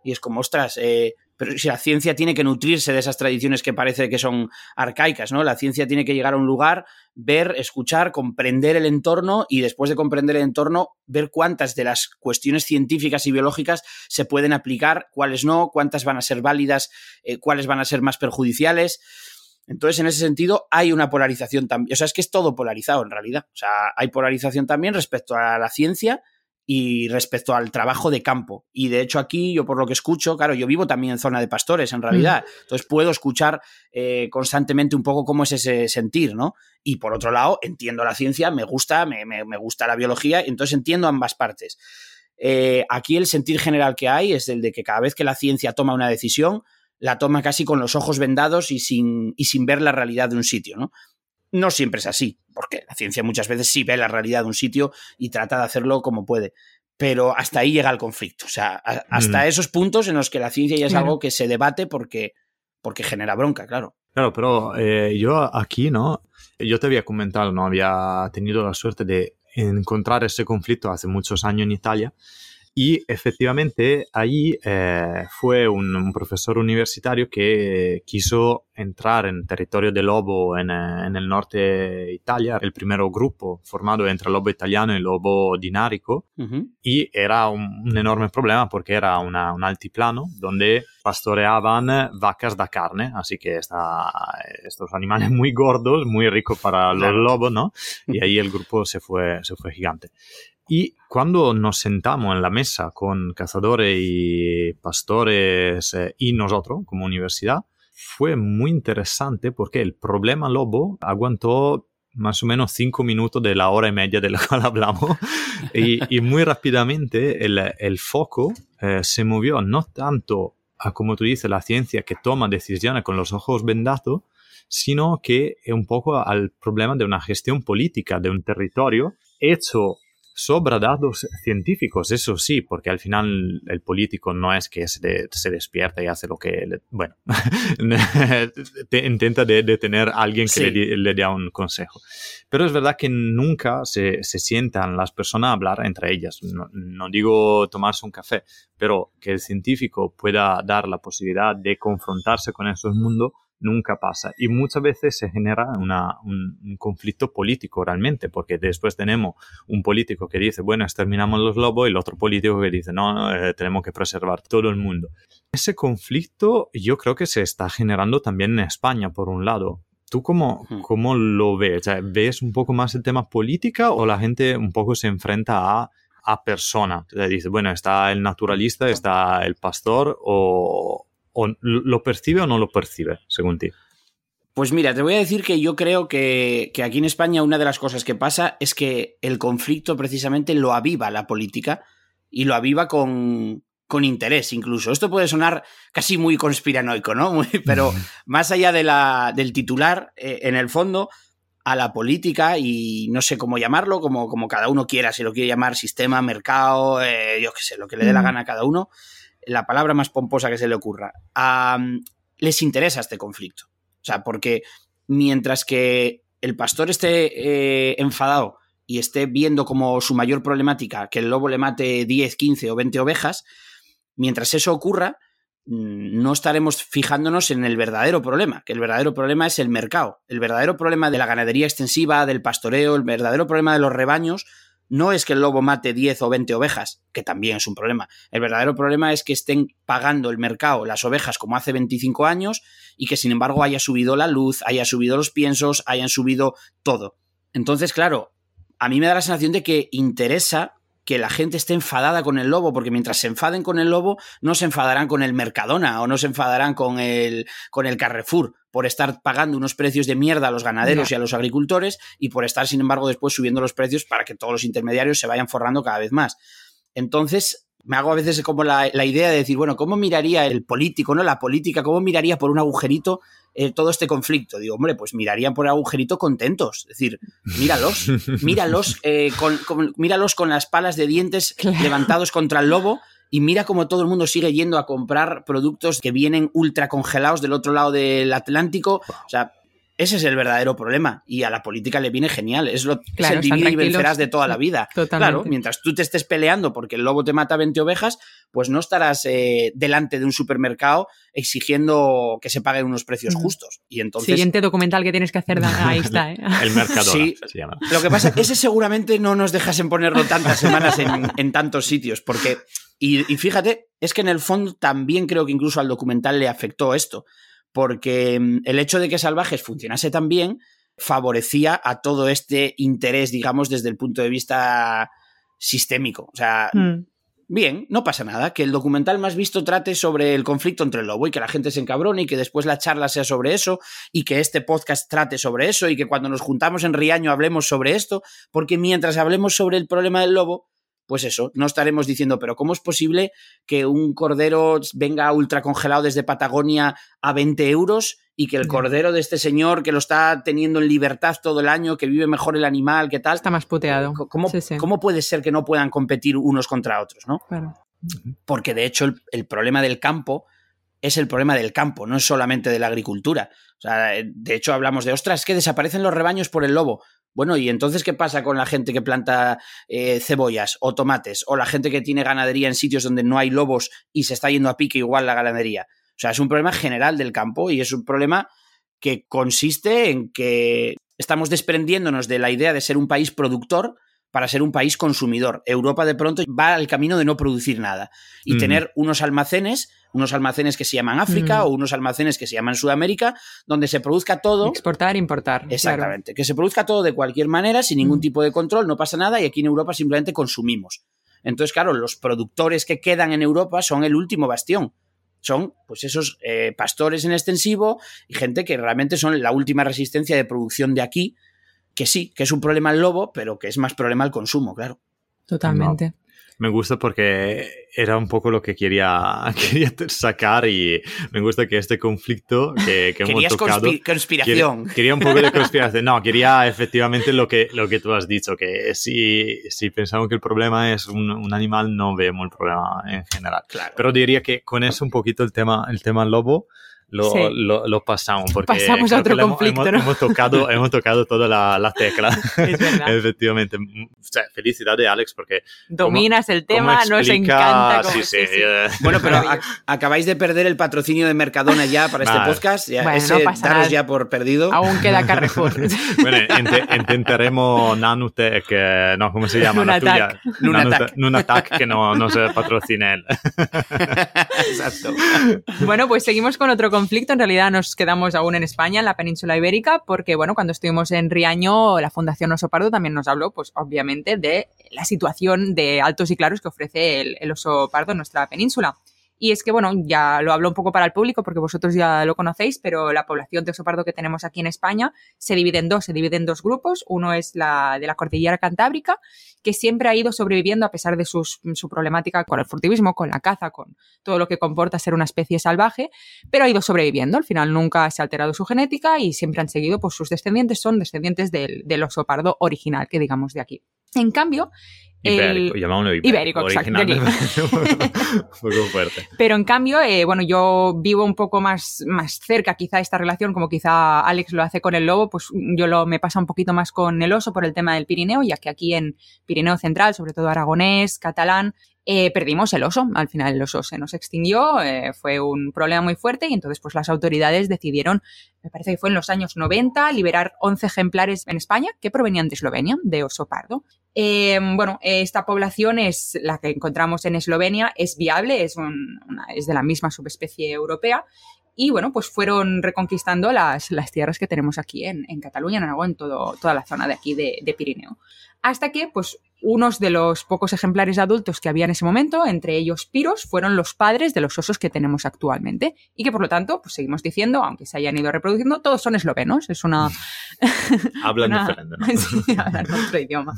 Y es como, ostras, eh, pero si la ciencia tiene que nutrirse de esas tradiciones que parece que son arcaicas, ¿no? La ciencia tiene que llegar a un lugar, ver, escuchar, comprender el entorno y después de comprender el entorno, ver cuántas de las cuestiones científicas y biológicas se pueden aplicar, cuáles no, cuántas van a ser válidas, eh, cuáles van a ser más perjudiciales. Entonces, en ese sentido, hay una polarización también. O sea, es que es todo polarizado en realidad. O sea, hay polarización también respecto a la ciencia y respecto al trabajo de campo. Y de hecho aquí, yo por lo que escucho, claro, yo vivo también en zona de pastores, en realidad. Entonces puedo escuchar eh, constantemente un poco cómo es ese sentir, ¿no? Y por otro lado, entiendo la ciencia, me gusta, me, me, me gusta la biología, entonces entiendo ambas partes. Eh, aquí el sentir general que hay es el de que cada vez que la ciencia toma una decisión, la toma casi con los ojos vendados y sin, y sin ver la realidad de un sitio, ¿no? No siempre es así, porque la ciencia muchas veces sí ve la realidad de un sitio y trata de hacerlo como puede. Pero hasta ahí llega el conflicto. O sea, a, hasta Mm. esos puntos en los que la ciencia ya es Claro. algo que se debate porque, porque genera bronca, claro. Claro, pero eh, yo aquí, ¿no? Yo te había comentado, ¿no? Había tenido la suerte de encontrar ese conflicto hace muchos años en Italia y efectivamente ahí eh, fue un, un profesor universitario que quiso entrar en territorio de lobo en, eh, en el norte de Italia, el primer grupo formado entre lobo italiano y lobo dinárico, Ujú. y era un, un enorme problema porque era una- un altiplano donde pastoreaban vacas da carne, así que está, estos animales muy gordos, muy ricos para los lobos, ¿no? Y ahí el grupo se fue, se fue gigante. Y cuando nos sentamos en la mesa con cazadores y pastores eh, y nosotros como universidad, fue muy interesante porque el problema lobo aguantó más o menos cinco minutos de la hora y media de la cual hablamos. Y, y muy rápidamente el, el foco eh, se movió no tanto a, como tú dices, la ciencia que toma decisiones con los ojos vendados, sino que es un poco al problema de una gestión política de un territorio hecho sobre datos científicos, eso sí, porque al final el político no es que se, de- se despierta y hace lo que, le- bueno, te- intenta de, de tener a alguien que Sí. le, le dé un consejo. Pero es verdad que nunca se, se sientan las personas a hablar entre ellas. No, no digo tomarse un café, pero que el científico pueda dar la posibilidad de confrontarse con esos mundos nunca pasa. Y muchas veces se genera una, un, un, conflicto político realmente, porque después tenemos un político que dice, bueno, exterminamos los lobos, y el otro político que dice, no, eh, tenemos que preservar todo el mundo. Ese conflicto yo creo que se está generando también en España, por un lado. ¿Tú cómo, cómo lo ves? ¿Ves un poco más el tema política o la gente un poco se enfrenta a a persona. O sea, dice, bueno, está el naturalista, está el pastor, o, o, lo percibe o no lo percibe, según ti. Pues mira, te voy a decir que yo creo que, que, aquí en España una de las cosas que pasa es que el conflicto precisamente lo aviva la política y lo aviva con, con interés incluso. Esto puede sonar casi muy conspiranoico, ¿no? Muy, pero más allá de la, del titular, eh, en el fondo, a la política y no sé cómo llamarlo, como, como cada uno quiera, si lo quiere llamar sistema, mercado, eh, yo qué sé, lo que le dé la gana a cada uno, la palabra más pomposa que se le ocurra. Les interesa este conflicto. O sea, porque mientras que el pastor esté eh, enfadado y esté viendo como su mayor problemática que el lobo le mate 10, 15 o 20 ovejas, mientras eso ocurra, Mm, no estaremos fijándonos en el verdadero problema, que el verdadero problema es el mercado. El verdadero problema de la ganadería extensiva, del pastoreo, el verdadero problema de los rebaños no es que el lobo mate 10 o 20 ovejas, que también es un problema. El verdadero problema es que estén pagando el mercado las ovejas como hace 25 años y que sin embargo haya subido la luz, haya subido los piensos, hayan subido todo. Entonces, claro, a mí me da la sensación de que interesa que la gente esté enfadada con el lobo, porque mientras se enfaden con el lobo, no se enfadarán con el Mercadona o no se enfadarán con el, con el Carrefour por estar pagando unos precios de mierda a los ganaderos y a los agricultores y por estar, sin embargo, después subiendo los precios para que todos los intermediarios se vayan forrando cada vez más. Entonces, me hago a veces como la, la, idea de decir, bueno, ¿cómo miraría el político, no? La política, ¿cómo miraría por un agujerito eh, todo este conflicto? Digo, hombre, pues mirarían por el agujerito contentos. Es decir, míralos, míralos, eh, con, con, míralos con las palas de dientes claro. levantados contra el lobo y mira cómo todo el mundo sigue yendo a comprar productos que vienen ultra congelados del otro lado del Atlántico. O sea, ese es el verdadero problema y a la política le viene genial. Es, lo, claro, es el divide y vencerás de toda la vida. Totalmente. Claro, mientras tú te estés peleando porque el lobo te mata 20 ovejas, pues no estarás eh, delante de un supermercado exigiendo que se paguen unos precios justos. Y entonces... Siguiente documental que tienes que hacer, ahí está. ¿eh? el mercado sí, se llama. Lo que pasa, ese seguramente no nos dejas en ponerlo tantas semanas en, en tantos sitios, porque... Y, y fíjate, es que en el fondo también creo que incluso al documental le afectó esto porque mm, el hecho de que Salvajes funcionase tan bien favorecía a todo este interés, digamos, desde el punto de vista sistémico. O sea, mm. bien, no pasa nada. Que el documental más visto trate sobre el conflicto entre el lobo y que la gente se encabrone y que después la charla sea sobre eso y que este podcast trate sobre eso y que cuando nos juntamos en Riaño hablemos sobre esto, porque mientras hablemos sobre el problema del lobo, pues eso, no estaremos diciendo, pero ¿cómo es posible que un cordero venga ultra congelado desde Patagonia a 20 euros y que el cordero de este señor que lo está teniendo en libertad todo el año, que vive mejor el animal, ¿qué tal? Está más puteado. ¿Cómo, sí, sí. ¿cómo puede ser que no puedan competir unos contra otros, no? Claro. Porque de hecho el, el problema del campo es el problema del campo, no es solamente de la agricultura. O sea, de hecho hablamos de, ostras, que desaparecen los rebaños por el lobo. Bueno, ¿y entonces qué pasa con la gente que planta eh, cebollas o tomates? O la gente que tiene ganadería en sitios donde no hay lobos y se está yendo a pique igual la ganadería. O sea, es un problema general del campo y es un problema que consiste en que estamos desprendiéndonos de la idea de ser un país productor para ser un país consumidor. Europa de pronto va al camino de no producir nada y mm. tener unos almacenes, unos almacenes que se llaman África mm. o unos almacenes que se llaman Sudamérica, donde se produzca todo. Exportar, importar. Exactamente. Claro. Que se produzca todo de cualquier manera, sin ningún mm. tipo de control, no pasa nada y aquí en Europa simplemente consumimos. Entonces, claro, los productores que quedan en Europa son el último bastión. Son, pues, esos eh, pastores en extensivo y gente que realmente son la última resistencia de producción de aquí, que sí, que es un problema el lobo, pero que es más problema el consumo, claro. Totalmente. No. Me gusta porque era un poco lo que quería, quería sacar y me gusta que este conflicto que, que hemos tocado... Conspi conspiración. Quería, quería, un poco de conspiración. No, quería efectivamente lo que, lo que tú has dicho, que si, si pensamos que el problema es un, un animal, no vemos el problema en general. Claro. Pero diría que con eso un poquito el tema, el tema lobo lo, Sí. lo, lo pasamos. Porque Pasamos a otro conflicto, hemos, ¿no? hemos tocado, hemos tocado toda la, la tecla. Es verdad. Efectivamente. O sea, felicidades, Alex, porque. Dominas el ¿cómo tema, nos explica- encanta. como- Sí, sí. sí, sí. eh, Bueno, pero acabáis de perder el patrocinio de Mercadona ya para este Vale. podcast. Ya, Bueno, ese no pasa daros nada. ya por perdido. Aún queda Carrefour. Bueno, inte- intentaremos Nanutech, que no, ¿cómo se llama? La Lunatac. tuya. Lunatac. Nanute- Lunatac, que no, no se patrocine él. Exacto. Bueno, pues seguimos con otro conflicto. En realidad nos quedamos aún en España, en la península ibérica, porque bueno, cuando estuvimos en Riaño, la Fundación Oso Pardo también nos habló, pues obviamente, de la situación de altos y claros que ofrece el, el oso pardo en nuestra península. Y es que, bueno, ya lo hablo un poco para el público porque vosotros ya lo conocéis, pero la población de oso pardo que tenemos aquí en España se divide en dos, se divide en dos grupos. Uno es la de la cordillera cantábrica, que siempre ha ido sobreviviendo a pesar de su problemática con el furtivismo, con la caza, con todo lo que comporta ser una especie salvaje, pero ha ido sobreviviendo. Al final nunca se ha alterado su genética y siempre han seguido, pues sus descendientes son descendientes del, del oso pardo original, que digamos de aquí. En cambio, Ibérico, llamámoslo ibérico. Ibérico, de Un poco fuerte. pero en cambio, eh, bueno, yo vivo un poco más, más cerca quizá esta relación, como quizá Alex lo hace con el lobo, pues yo lo, me pasa un poquito más con el oso por el tema del Pirineo, ya que aquí en Pirineo Central, sobre todo aragonés, catalán, eh, perdimos el oso. Al final el oso se nos extinguió, eh, fue un problema muy fuerte y entonces pues las autoridades decidieron, me parece que fue en los años 90, liberar 11 ejemplares en España que provenían de Eslovenia, de oso pardo. Eh, bueno, esta población es la que encontramos en Eslovenia, es viable, es, de la misma subespecie europea. Y bueno, pues fueron reconquistando las, tierras que tenemos aquí en, Cataluña, en Aragón, toda la zona de aquí de Pirineo. Hasta que, pues, unos de los pocos ejemplares adultos que había en ese momento, entre ellos piros, fueron los padres de los osos que tenemos actualmente. Y que por lo tanto, pues seguimos diciendo, aunque se hayan ido reproduciendo, todos son eslovenos. Es una, Hablan una- diferente, ¿no? Sí, hablan otro idioma.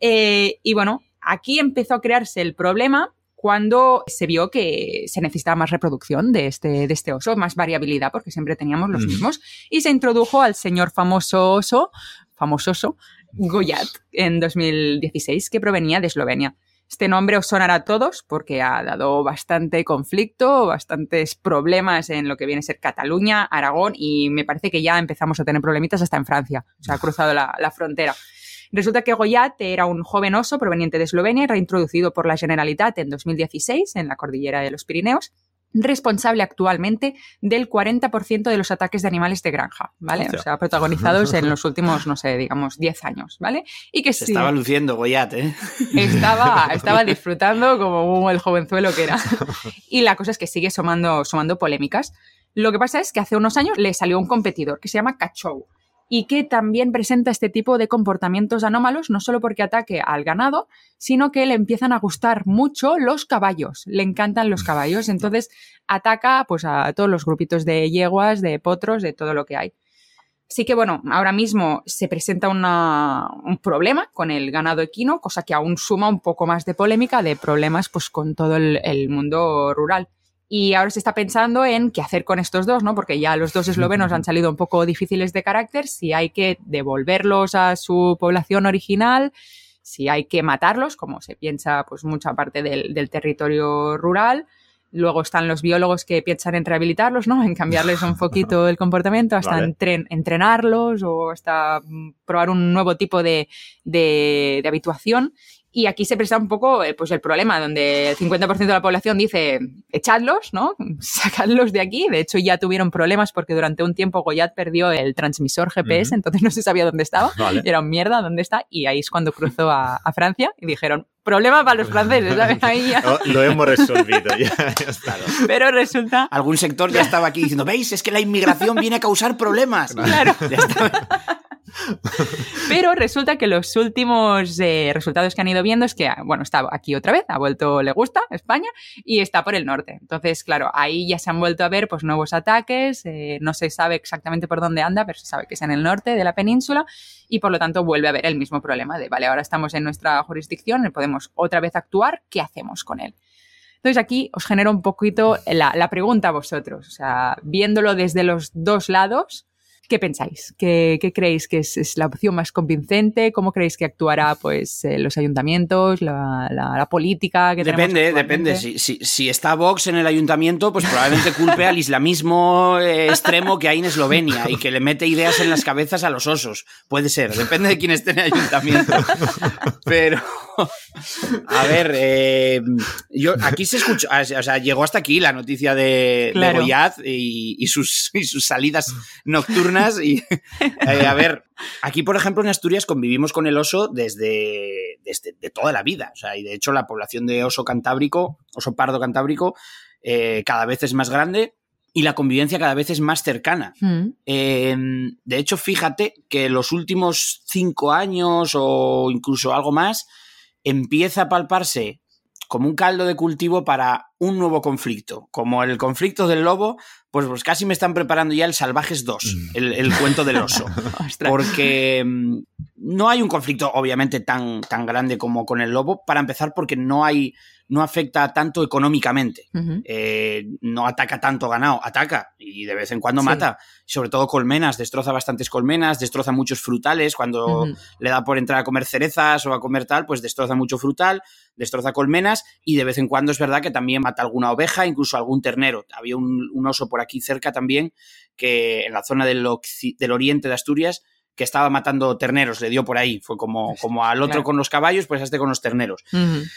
Eh, y bueno, aquí empezó a crearse el problema cuando se vio que se necesitaba más reproducción de este, de este oso, más variabilidad, porque siempre teníamos los mismos, y se introdujo al señor famoso oso, famososo, Goyat, en 2016, que provenía de Eslovenia. Este nombre os sonará a todos porque ha dado bastante conflicto, bastantes problemas en lo que viene a ser Cataluña, Aragón y me parece que ya empezamos a tener problemitas hasta en Francia. Se ha cruzado la, la frontera. Resulta que Goyat era un joven oso proveniente de Eslovenia, reintroducido por la Generalitat en 2016 en la cordillera de los Pirineos, responsable actualmente del 40% de los ataques de animales de granja, ¿vale? O sea, protagonizados en los últimos, no sé, digamos, 10 años, ¿vale? Y que Se sí, estaba luciendo Goyat, ¿eh? estaba, estaba disfrutando como el jovenzuelo que era. Y la cosa es que sigue sumando, sumando polémicas. Lo que pasa es que hace unos años le salió un competidor que se llama Cachou y que también presenta este tipo de comportamientos anómalos, no solo porque ataque al ganado, sino que le empiezan a gustar mucho los caballos. Le encantan los caballos, entonces ataca pues, a todos los grupitos de yeguas, de potros, de todo lo que hay. Así que bueno, ahora mismo se presenta una- un problema con el ganado equino, cosa que aún suma un poco más de polémica, de problemas pues con todo el, el mundo rural. Y ahora se está pensando en qué hacer con estos dos, ¿no? Porque ya los dos eslovenos han salido un poco difíciles de carácter, si hay que devolverlos a su población original, si hay que matarlos, como se piensa pues mucha parte del, del territorio rural. Luego están los biólogos que piensan en rehabilitarlos, ¿no? En cambiarles un poquito el comportamiento, hasta Vale. entren- entrenarlos o hasta mm, probar un nuevo tipo de, de- de habituación. Y aquí se presenta un poco eh, pues el problema, donde el 50% de la población dice echadlos, ¿no? Sacadlos de aquí. De hecho, ya tuvieron problemas porque durante un tiempo Goyat perdió el transmisor GPS, entonces no se sabía dónde estaba. Vale. Y era un mierda, ¿dónde está? Y ahí es cuando cruzó a, a Francia y dijeron, problema para los franceses, ¿sabes? Ahí ya. Oh, Lo hemos resolvido, ya, ya está. Pero resulta Algún sector ya estaba aquí diciendo, ¿veis? Es que la inmigración viene a causar problemas. Claro. Ya está. Pero resulta que los últimos eh, resultados que han ido viendo es que, bueno, está aquí otra vez, ha vuelto, le gusta España y está por el norte. Entonces, claro, ahí ya se han vuelto a ver pues nuevos ataques, eh, no se sabe exactamente por dónde anda, pero se sabe que es en el norte de la península y por lo tanto vuelve a haber el mismo problema de, vale, ahora estamos en nuestra jurisdicción, podemos otra vez actuar, ¿qué hacemos con él? Entonces aquí os genero un poquito la, la pregunta a vosotros, o sea, viéndolo desde los dos lados, ¿Qué pensáis? ¿Qué, qué creéis que es, es, la opción más convincente? ¿Cómo creéis que actuará pues, eh, los ayuntamientos, la, la, la política? Que depende, depende. Si, si, si, está Vox en el ayuntamiento, pues probablemente culpe al islamismo eh, extremo que hay en Eslovenia y que le mete ideas en las cabezas a los osos. Puede ser, depende de quién esté en el ayuntamiento. Pero, a ver, eh, yo aquí se escuchó, o sea, llegó hasta aquí la noticia de, claro. de Goyaz y, y, sus, y sus salidas nocturnas y, eh, a ver, aquí, por ejemplo, en Asturias convivimos con el oso desde, desde de toda la vida. O sea, y de hecho, la población de oso cantábrico, oso pardo cantábrico, eh, cada vez es más grande y la convivencia cada vez es más cercana. Mm. Eh, de hecho, fíjate que los últimos cinco años o incluso algo más empieza a palparse como un caldo de cultivo para un nuevo conflicto, como el conflicto del lobo, pues, pues casi me están preparando ya el Salvajes 2, mm. el, el cuento del oso. porque mm, no hay un conflicto obviamente tan, tan grande como con el lobo, para empezar porque no hay no afecta tanto económicamente, uh -huh. eh, no ataca tanto ganado, ataca y de vez en cuando sí. mata, sobre todo colmenas, destroza bastantes colmenas, destroza muchos frutales, cuando uh -huh. le da por entrar a comer cerezas o a comer tal, pues destroza mucho frutal, destroza colmenas y de vez en cuando es verdad que también mata alguna oveja, incluso algún ternero. Había un, un oso por aquí cerca también, que en la zona del, del oriente de Asturias, que estaba matando terneros, le dio por ahí, fue como, como al otro claro. con los caballos, pues a este con los terneros. Uh -huh.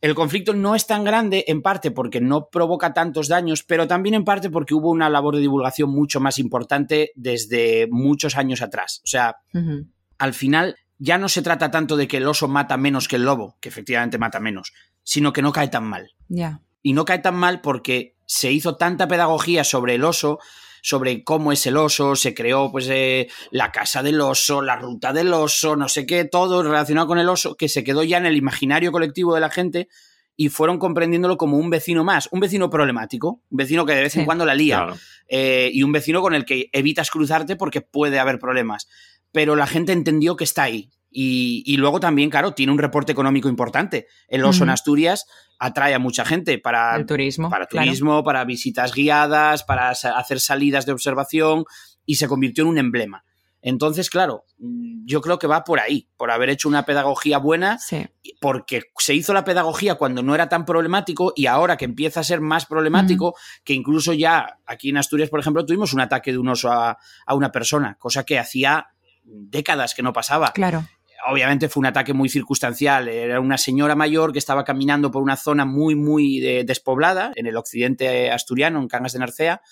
El conflicto no es tan grande, en parte porque no provoca tantos daños, pero también en parte porque hubo una labor de divulgación mucho más importante desde muchos años atrás. O sea, uh -huh. al final ya no se trata tanto de que el oso mata menos que el lobo, que efectivamente mata menos, sino que no cae tan mal. Yeah. Y no cae tan mal porque se hizo tanta pedagogía sobre el oso sobre cómo es el oso, se creó pues eh, la casa del oso, la ruta del oso, no sé qué, todo relacionado con el oso, que se quedó ya en el imaginario colectivo de la gente y fueron comprendiéndolo como un vecino más, un vecino problemático, un vecino que de vez sí. en cuando la lía claro. eh, y un vecino con el que evitas cruzarte porque puede haber problemas. Pero la gente entendió que está ahí, y, y, luego también, claro, tiene un reporte económico importante. El oso uh -huh. en Asturias atrae a mucha gente para el turismo, para, turismo claro. para visitas guiadas, para hacer salidas de observación y se convirtió en un emblema. Entonces, claro, yo creo que va por ahí, por haber hecho una pedagogía buena, sí. porque se hizo la pedagogía cuando no era tan problemático y ahora que empieza a ser más problemático, uh -huh. que incluso ya aquí en Asturias, por ejemplo, tuvimos un ataque de un oso a, a una persona, cosa que hacía décadas que no pasaba. Claro obviamente fue un ataque muy circunstancial. Era una señora mayor que estaba caminando por una zona muy, muy de, despoblada, en el occidente asturiano, en Cangas de Narcea.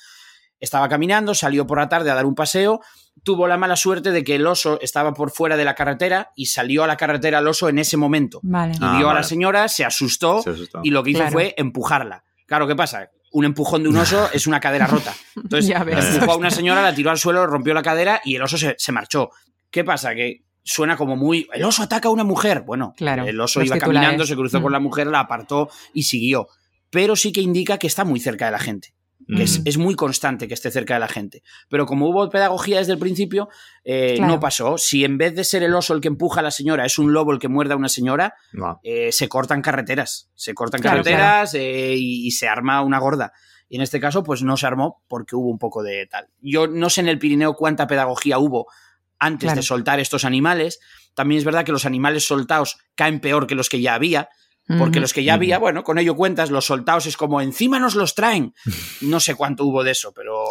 Estaba caminando, salió por la tarde a dar un paseo, tuvo la mala suerte de que el oso estaba por fuera de la carretera y salió a la carretera el oso en ese momento. Vale. Y ah, vio vale. a la señora, se asustó, se asustó, y lo que hizo claro. fue empujarla. Claro, ¿qué pasa? Un empujón de un oso es una cadera rota. Entonces, empujó a una señora, la tiró al suelo, rompió la cadera y el oso se, se marchó. ¿Qué pasa? Que suena como muy. El oso ataca a una mujer. Bueno, claro, el oso iba titulares. caminando, se cruzó mm. con la mujer, la apartó y siguió. Pero sí que indica que está muy cerca de la gente. Que mm. es, es, muy constante que esté cerca de la gente. Pero como hubo pedagogía desde el principio, eh, claro. no pasó. Si en vez de ser el oso el que empuja a la señora, es un lobo el que muerde a una señora, no. eh, se cortan carreteras. Se cortan claro, carreteras eh, y, y se arma una gorda. Y en este caso, pues no se armó porque hubo un poco de tal. Yo no sé en el Pirineo cuánta pedagogía hubo antes claro. de soltar estos animales. También es verdad que los animales soltados caen peor que los que ya había, porque los que ya había, bueno, con ello cuentas, los soltados es como encima nos los traen. No sé cuánto hubo de eso, pero...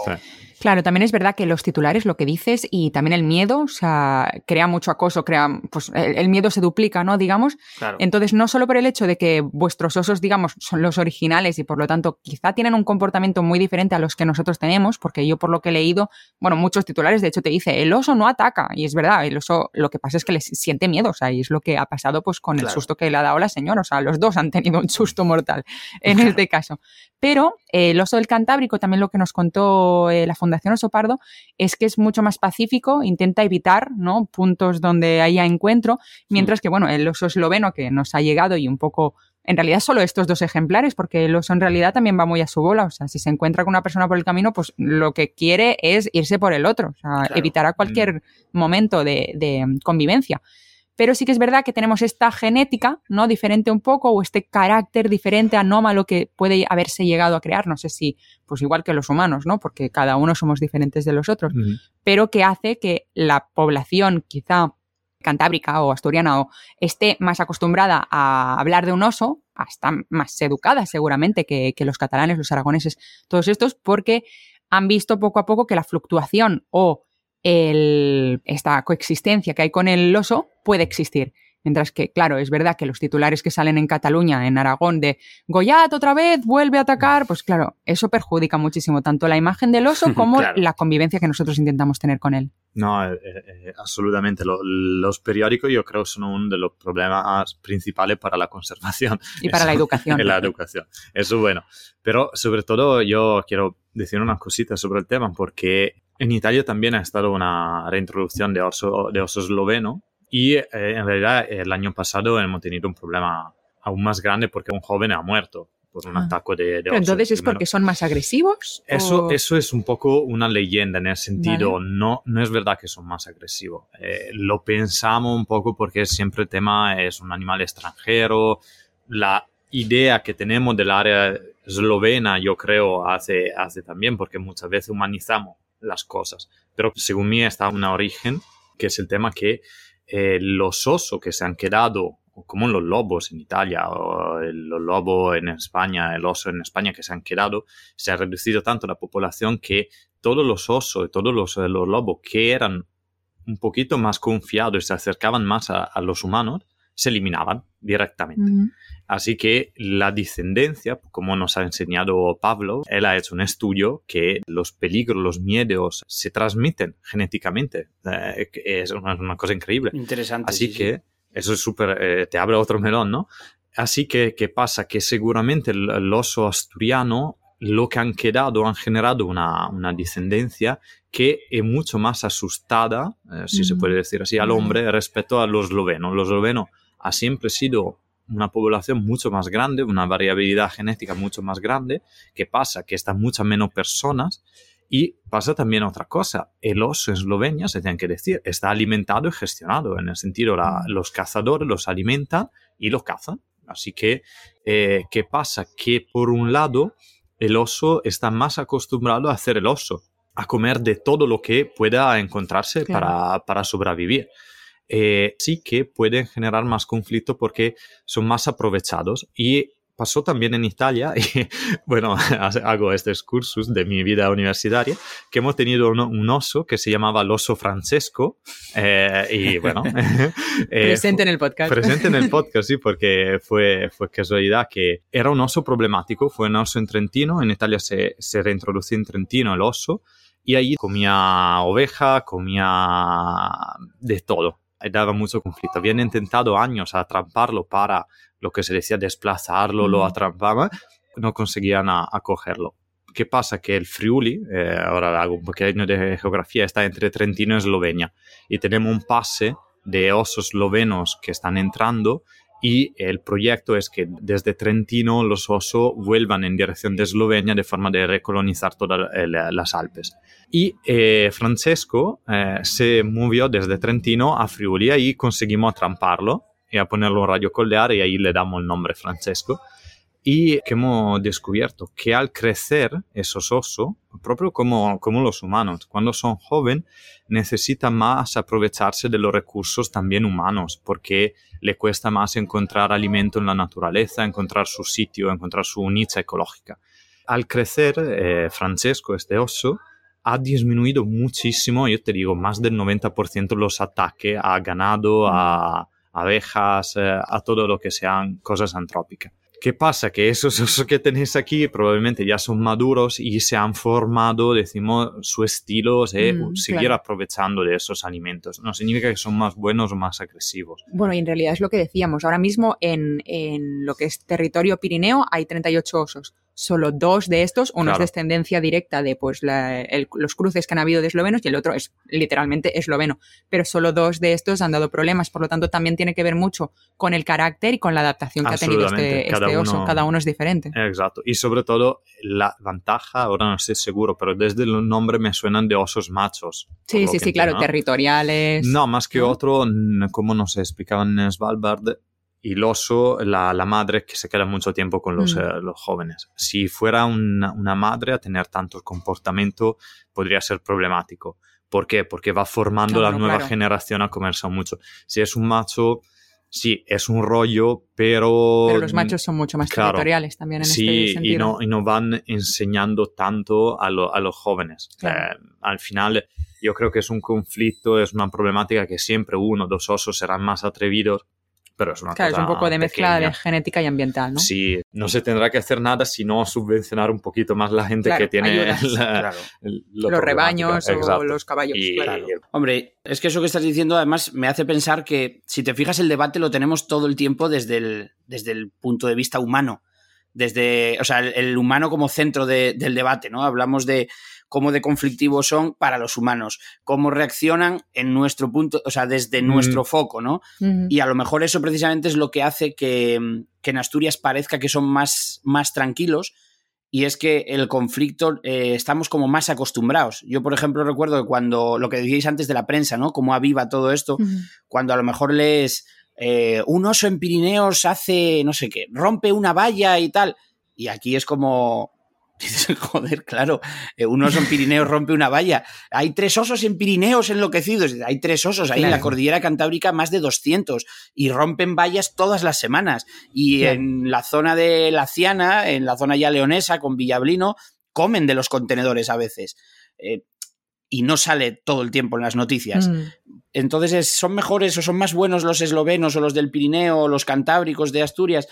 Claro, también es verdad que los titulares, lo que dices, y también el miedo, o sea, crea mucho acoso, crea, pues el, el miedo se duplica, ¿no? Digamos. Claro. Entonces, no solo por el hecho de que vuestros osos, digamos, son los originales y por lo tanto quizá tienen un comportamiento muy diferente a los que nosotros tenemos, porque yo por lo que he leído, bueno, muchos titulares de hecho te dice, el oso no ataca, y es verdad, el oso lo que pasa es que le siente miedo, o sea, y es lo que ha pasado pues con claro. el susto que le ha dado la señora, o sea, los dos han tenido un susto mortal en este caso. Pero eh, el oso del Cantábrico, también lo que nos contó eh, la Fundación Oso Pardo, es que es mucho más pacífico, intenta evitar ¿no? puntos donde haya encuentro, mientras que, bueno, el oso esloveno que nos ha llegado y un poco en realidad solo estos dos ejemplares, porque el oso en realidad también va muy a su bola. O sea, si se encuentra con una persona por el camino, pues lo que quiere es irse por el otro. O sea, claro. evitará cualquier mm. momento de, de, convivencia. Pero sí que es verdad que tenemos esta genética, ¿no? Diferente un poco, o este carácter diferente, anómalo que puede haberse llegado a crear, no sé si, pues igual que los humanos, ¿no? Porque cada uno somos diferentes de los otros, pero que hace que la población quizá cantábrica o asturiana o esté más acostumbrada a hablar de un oso, está más educada seguramente que, que los catalanes, los aragoneses, todos estos, porque han visto poco a poco que la fluctuación o el, esta coexistencia que hay con el oso puede existir. Mientras que, claro, es verdad que los titulares que salen en Cataluña, en Aragón, de Goyat otra vez, vuelve a atacar, pues claro, eso perjudica muchísimo tanto la imagen del oso como la convivencia que nosotros intentamos tener con él. No, eh, eh, absolutamente. los periódicos yo creo son uno de los problemas principales para la conservación. Y para la educación. la educación. Eso es bueno. Pero sobre todo yo quiero decir unas cositas sobre el tema porque en Italia también ha estado una reintroducción de oso, de oso esloveno y eh, en realidad el año pasado hemos tenido un problema aún más grande porque un joven ha muerto por un ah. ataque de, de Pero entonces es porque son más agresivos. Eso, eso es un poco una leyenda en el sentido, no, no es verdad que son más agresivos. Eh, lo pensamos un poco porque siempre el tema es un animal extranjero. La idea que tenemos del área eslovena, yo creo, hace, hace también porque muchas veces humanizamos las cosas. Pero según mí está un origen, que es el tema que eh, los osos que se han quedado, como los lobos en Italia, o los lobos en España, el oso en España que se han quedado, se ha reducido tanto la población que todos los osos y todos los, los lobos que eran un poquito más confiados y se acercaban más a los humanos, se eliminaban directamente. Así que la descendencia, como nos ha enseñado Pablo, él ha hecho un estudio que los peligros, los miedos se transmiten genéticamente. Eh, es una, cosa increíble. Interesante. Así que eso es súper, eh, te abre otro melón, ¿no? Así que, ¿qué pasa? Que seguramente el, oso asturiano, lo que han quedado, han generado una, una descendencia que es mucho más asustada, eh, si se puede decir así, al hombre respecto a los eslovenos. Los eslovenos ha siempre sido una población mucho más grande, una variabilidad genética mucho más grande. ¿Qué pasa? Que están muchas menos personas y pasa también otra cosa. El oso en Eslovenia, se tiene que decir, está alimentado y gestionado. En el sentido, mm. los cazadores los alimentan y los cazan. Así que, eh, ¿qué pasa? Que por un lado, el oso está más acostumbrado a hacer el oso, a comer de todo lo que pueda encontrarse para, para sobrevivir. Eh, sí que pueden generar más conflicto porque son más aprovechados. Y pasó también en Italia, y bueno, hago este excursus de mi vida universitaria, que hemos tenido un, oso que se llamaba el oso Francesco, eh, y bueno... Eh, presente en el podcast. Presente en el podcast, sí, porque fue, fue casualidad que era un oso problemático, fue un oso en Trentino, en Italia se, se reintrodució en Trentino el oso, y ahí comía oveja, comía de todo daba mucho conflicto. Habían intentado años atraparlo para lo que se decía desplazarlo, lo atrapaban, no conseguían acogerlo. ¿Qué pasa? Que el Friuli, eh, ahora hago un poquito de geografía, está entre Trentino y Eslovenia y tenemos un pase de osos eslovenos que están entrando y el proyecto es que desde Trentino los osos vuelvan en dirección de Eslovenia de forma de recolonizar todas las Alpes. Y eh, Francesco eh, se movió desde Trentino a Friuli y conseguimos atramparlo y a ponerlo en radio coldear y ahí le damos el nombre Francesco. Y que hemos descubierto que al crecer esos osos, propio como, como los humanos, cuando son jóvenes, necesitan más aprovecharse de los recursos también humanos, porque le cuesta más encontrar alimento en la naturaleza, encontrar su sitio, encontrar su nicha ecológica. Al crecer, eh, Francesco, este oso, ha disminuido muchísimo, yo te digo, más del 90% los ataques a ganado, a abejas, eh, a todo lo que sean cosas antrópicas. ¿Qué pasa? Que esos osos que tenéis aquí probablemente ya son maduros y se han formado, decimos, su estilo de mm, seguir aprovechando de esos alimentos. No significa que son más buenos o más agresivos. Bueno, y en realidad es lo que decíamos. Ahora mismo en, en lo que es territorio Pirineo hay 38 osos solo dos de estos, uno Claro. es descendencia directa de pues la- el- los cruces que han habido de eslovenos y el otro es literalmente esloveno, pero solo dos de estos han dado problemas, por lo tanto también tiene que ver mucho con el carácter y con la adaptación que ha tenido este, Cada este oso, uno- cada uno es diferente. Exacto. Y sobre todo, la ventaja, ahora no estoy seguro, pero desde el nombre me suenan de osos machos. Sí, sí, sí, claro, territoriales. No, más que ¿no? otro, como nos explicaban en Svalbard, el oso, la, la madre que se queda mucho tiempo con los, Mm. eh, los jóvenes. Si fuera una, una madre a tener tanto comportamiento, podría ser problemático. ¿Por qué? Porque va formando Claro, la nueva claro. generación a comerse mucho. Si es un macho, sí, es un rollo, pero... Pero los machos son mucho más claro. territoriales también en Sí, este sentido. y no, y no van enseñando tanto a, lo- a los jóvenes. Eh, al final, yo creo que es un conflicto, es una problemática que siempre uno, dos osos serán más atrevidos, pero es una Claro, es un poco de mezcla pequeña. de genética y ambiental, ¿no? Sí, no se tendrá que hacer nada sino subvencionar un poquito más la gente Claro, que tiene ayudas. la- Claro. el- lo Los rebaños o los caballos. Y- claro. Hombre, es que eso que estás diciendo además me hace pensar que si te fijas el debate lo tenemos todo el tiempo desde el, desde el punto de vista humano. Desde, o sea, el, el humano como centro de- del debate, ¿no? Hablamos de cómo de conflictivos son para los humanos, cómo reaccionan en nuestro punto, o sea, desde Mm. nuestro foco, ¿no? Y a lo mejor eso precisamente es lo que hace que, que en Asturias parezca que son más, más tranquilos. Y es que el conflicto eh, estamos como más acostumbrados. Yo, por ejemplo, recuerdo que cuando lo que decíais antes de la prensa, ¿no? Cómo aviva todo esto, cuando a lo mejor lees eh, un oso en Pirineos hace, no sé qué, rompe una valla y tal. Y aquí es como. Dices, Joder, claro, eh, un oso en Pirineos rompe una valla. Hay tres osos en Pirineos enloquecidos. Hay tres osos ahí en la cordillera cantábrica, más de 200. Y rompen vallas todas las semanas. Y en la zona de la Ciana, en la zona ya leonesa, con Villablino, comen de los contenedores a veces. Eh, y no sale todo el tiempo en las noticias. Mm. Entonces, es- ¿son mejores o son más buenos los eslovenos o los del Pirineo o los cantábricos de Asturias?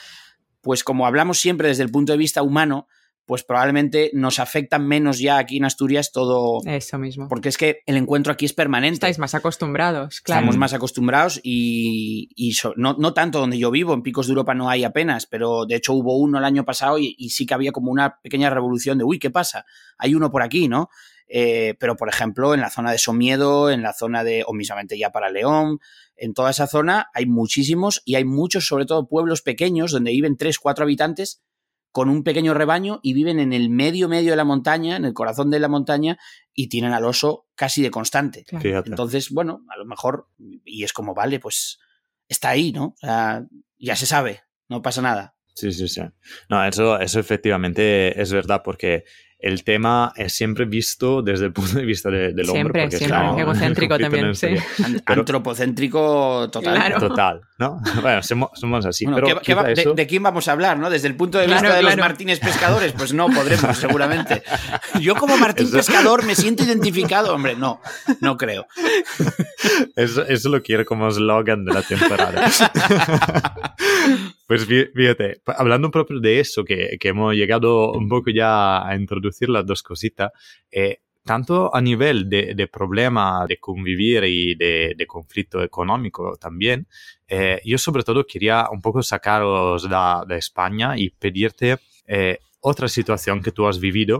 Pues como hablamos siempre desde el punto de vista humano, pues probablemente nos afectan menos ya aquí en Asturias todo, Eso mismo. porque es que el encuentro aquí es permanente. Estáis más acostumbrados, claro. Estamos más acostumbrados y, y so- no, no tanto donde yo vivo, en Picos de Europa no hay apenas, pero de hecho hubo uno el año pasado y, y sí que había como una pequeña revolución de, uy, ¿qué pasa? Hay uno por aquí, ¿no? Eh, pero por ejemplo, en la zona de Somiedo, en la zona de, o mismamente ya para León, en toda esa zona hay muchísimos y hay muchos, sobre todo pueblos pequeños, donde viven tres, cuatro habitantes con un pequeño rebaño y viven en el medio, medio de la montaña, en el corazón de la montaña, y tienen al oso casi de constante. Claro. Entonces, bueno, a lo mejor, y es como, vale, pues está ahí, ¿no? O sea, ya se sabe, no pasa nada. Sí, sí, sí. No, eso, eso efectivamente es verdad, porque el tema es siempre visto desde el punto de vista de- del hombre. Siempre, siempre. Egocéntrico también, sí. Pero- Antropocéntrico total. Claro. Total, ¿no? Bueno, somos, somos así, Bueno, pero ¿qué va- qué va- quizá de, quién vamos a hablar, no? Desde el punto de vista Claro, de los. Martínez pescadores, pues no podremos, seguramente. Yo como Martín Eso- Pescador me siento identificado, hombre, no, no creo. Eso, eso lo quiero como eslogan de la temporada. Pues fí- fíjate, hablando proprio de eso, que, que hemos llegado un poco ya a introducir las dos cositas, eh, tanto a nivel de, de problema de convivir y de, de conflicto económico también, eh, yo sobre todo quería un poco sacaros da- de España y pedirte eh, otra situación que tú has vivido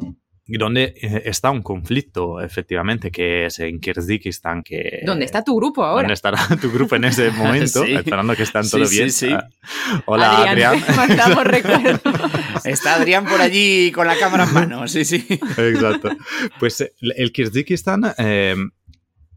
donde eh, está un conflicto, efectivamente, que es en Kirguistán, que... ¿Dónde está tu grupo ahora? ¿Dónde estará tu grupo en ese momento? Sí. Esperando que están todo sí, bien. sí. Ah, Hola, Adrián. Recuerdos. Está Adrián por allí con la cámara en mano, sí, sí. Exacto. Pues eh, el Kirguistán eh,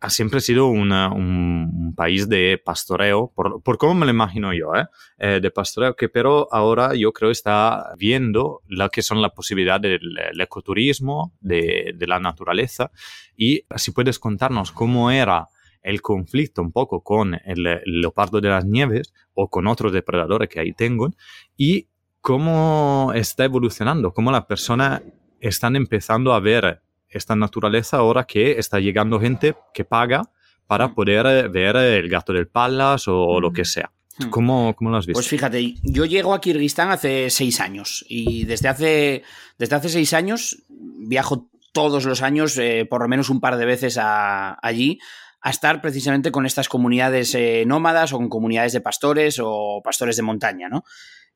ha siempre sido una- un, un país de pastoreo, por, por cómo me lo imagino yo, ¿eh? Eh, de pastoreo, que pero ahora yo creo está viendo lo que son las posibilidades del el ecoturismo, de, de la naturaleza, y si puedes contarnos cómo era el conflicto un poco con el, el leopardo de las nieves o con otros depredadores que ahí tengo, y cómo está evolucionando, cómo las personas están empezando a ver esta naturaleza ahora que está llegando gente que paga para poder eh, ver el gato del Palas o lo que sea. Hmm. ¿Cómo, cómo lo has visto? Pues fíjate, yo llego a Kirguistán hace seis años y desde hace, desde hace seis años viajo todos los años, eh, por lo menos un par de veces a- allí, a estar precisamente con estas comunidades eh, nómadas o con comunidades de pastores o pastores de montaña, ¿no?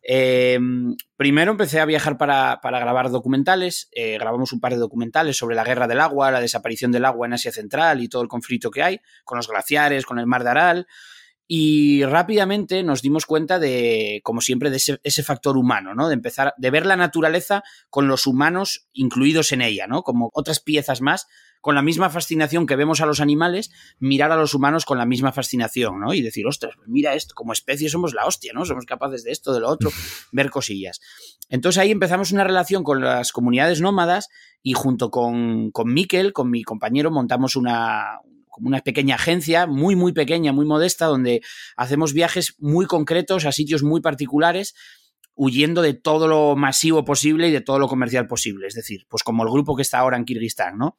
Eh, primero empecé a viajar para, grabar documentales. Eh, grabamos un par de documentales sobre la guerra del agua, la desaparición del agua en Asia Central y todo el conflicto que hay con los glaciares, con el mar de Aral. Y rápidamente nos dimos cuenta de, como siempre, de ese, factor humano, ¿no? De empezar, de ver la naturaleza con los humanos incluidos en ella, ¿no? Como otras piezas más, con la misma fascinación que vemos a los animales, mirar a los humanos con la misma fascinación, ¿no? Y decir, ostras, pues mira esto, como especie somos la hostia, ¿no? Somos capaces de esto, de lo otro, ver cosillas. Entonces ahí empezamos una relación con las comunidades nómadas y junto con, con Miquel, con mi compañero, montamos una, como una pequeña agencia, muy, muy pequeña, muy modesta, donde hacemos viajes muy concretos a sitios muy particulares huyendo de todo lo masivo posible y de todo lo comercial posible. Es decir, pues como el grupo que está ahora en Kirguistán, ¿no?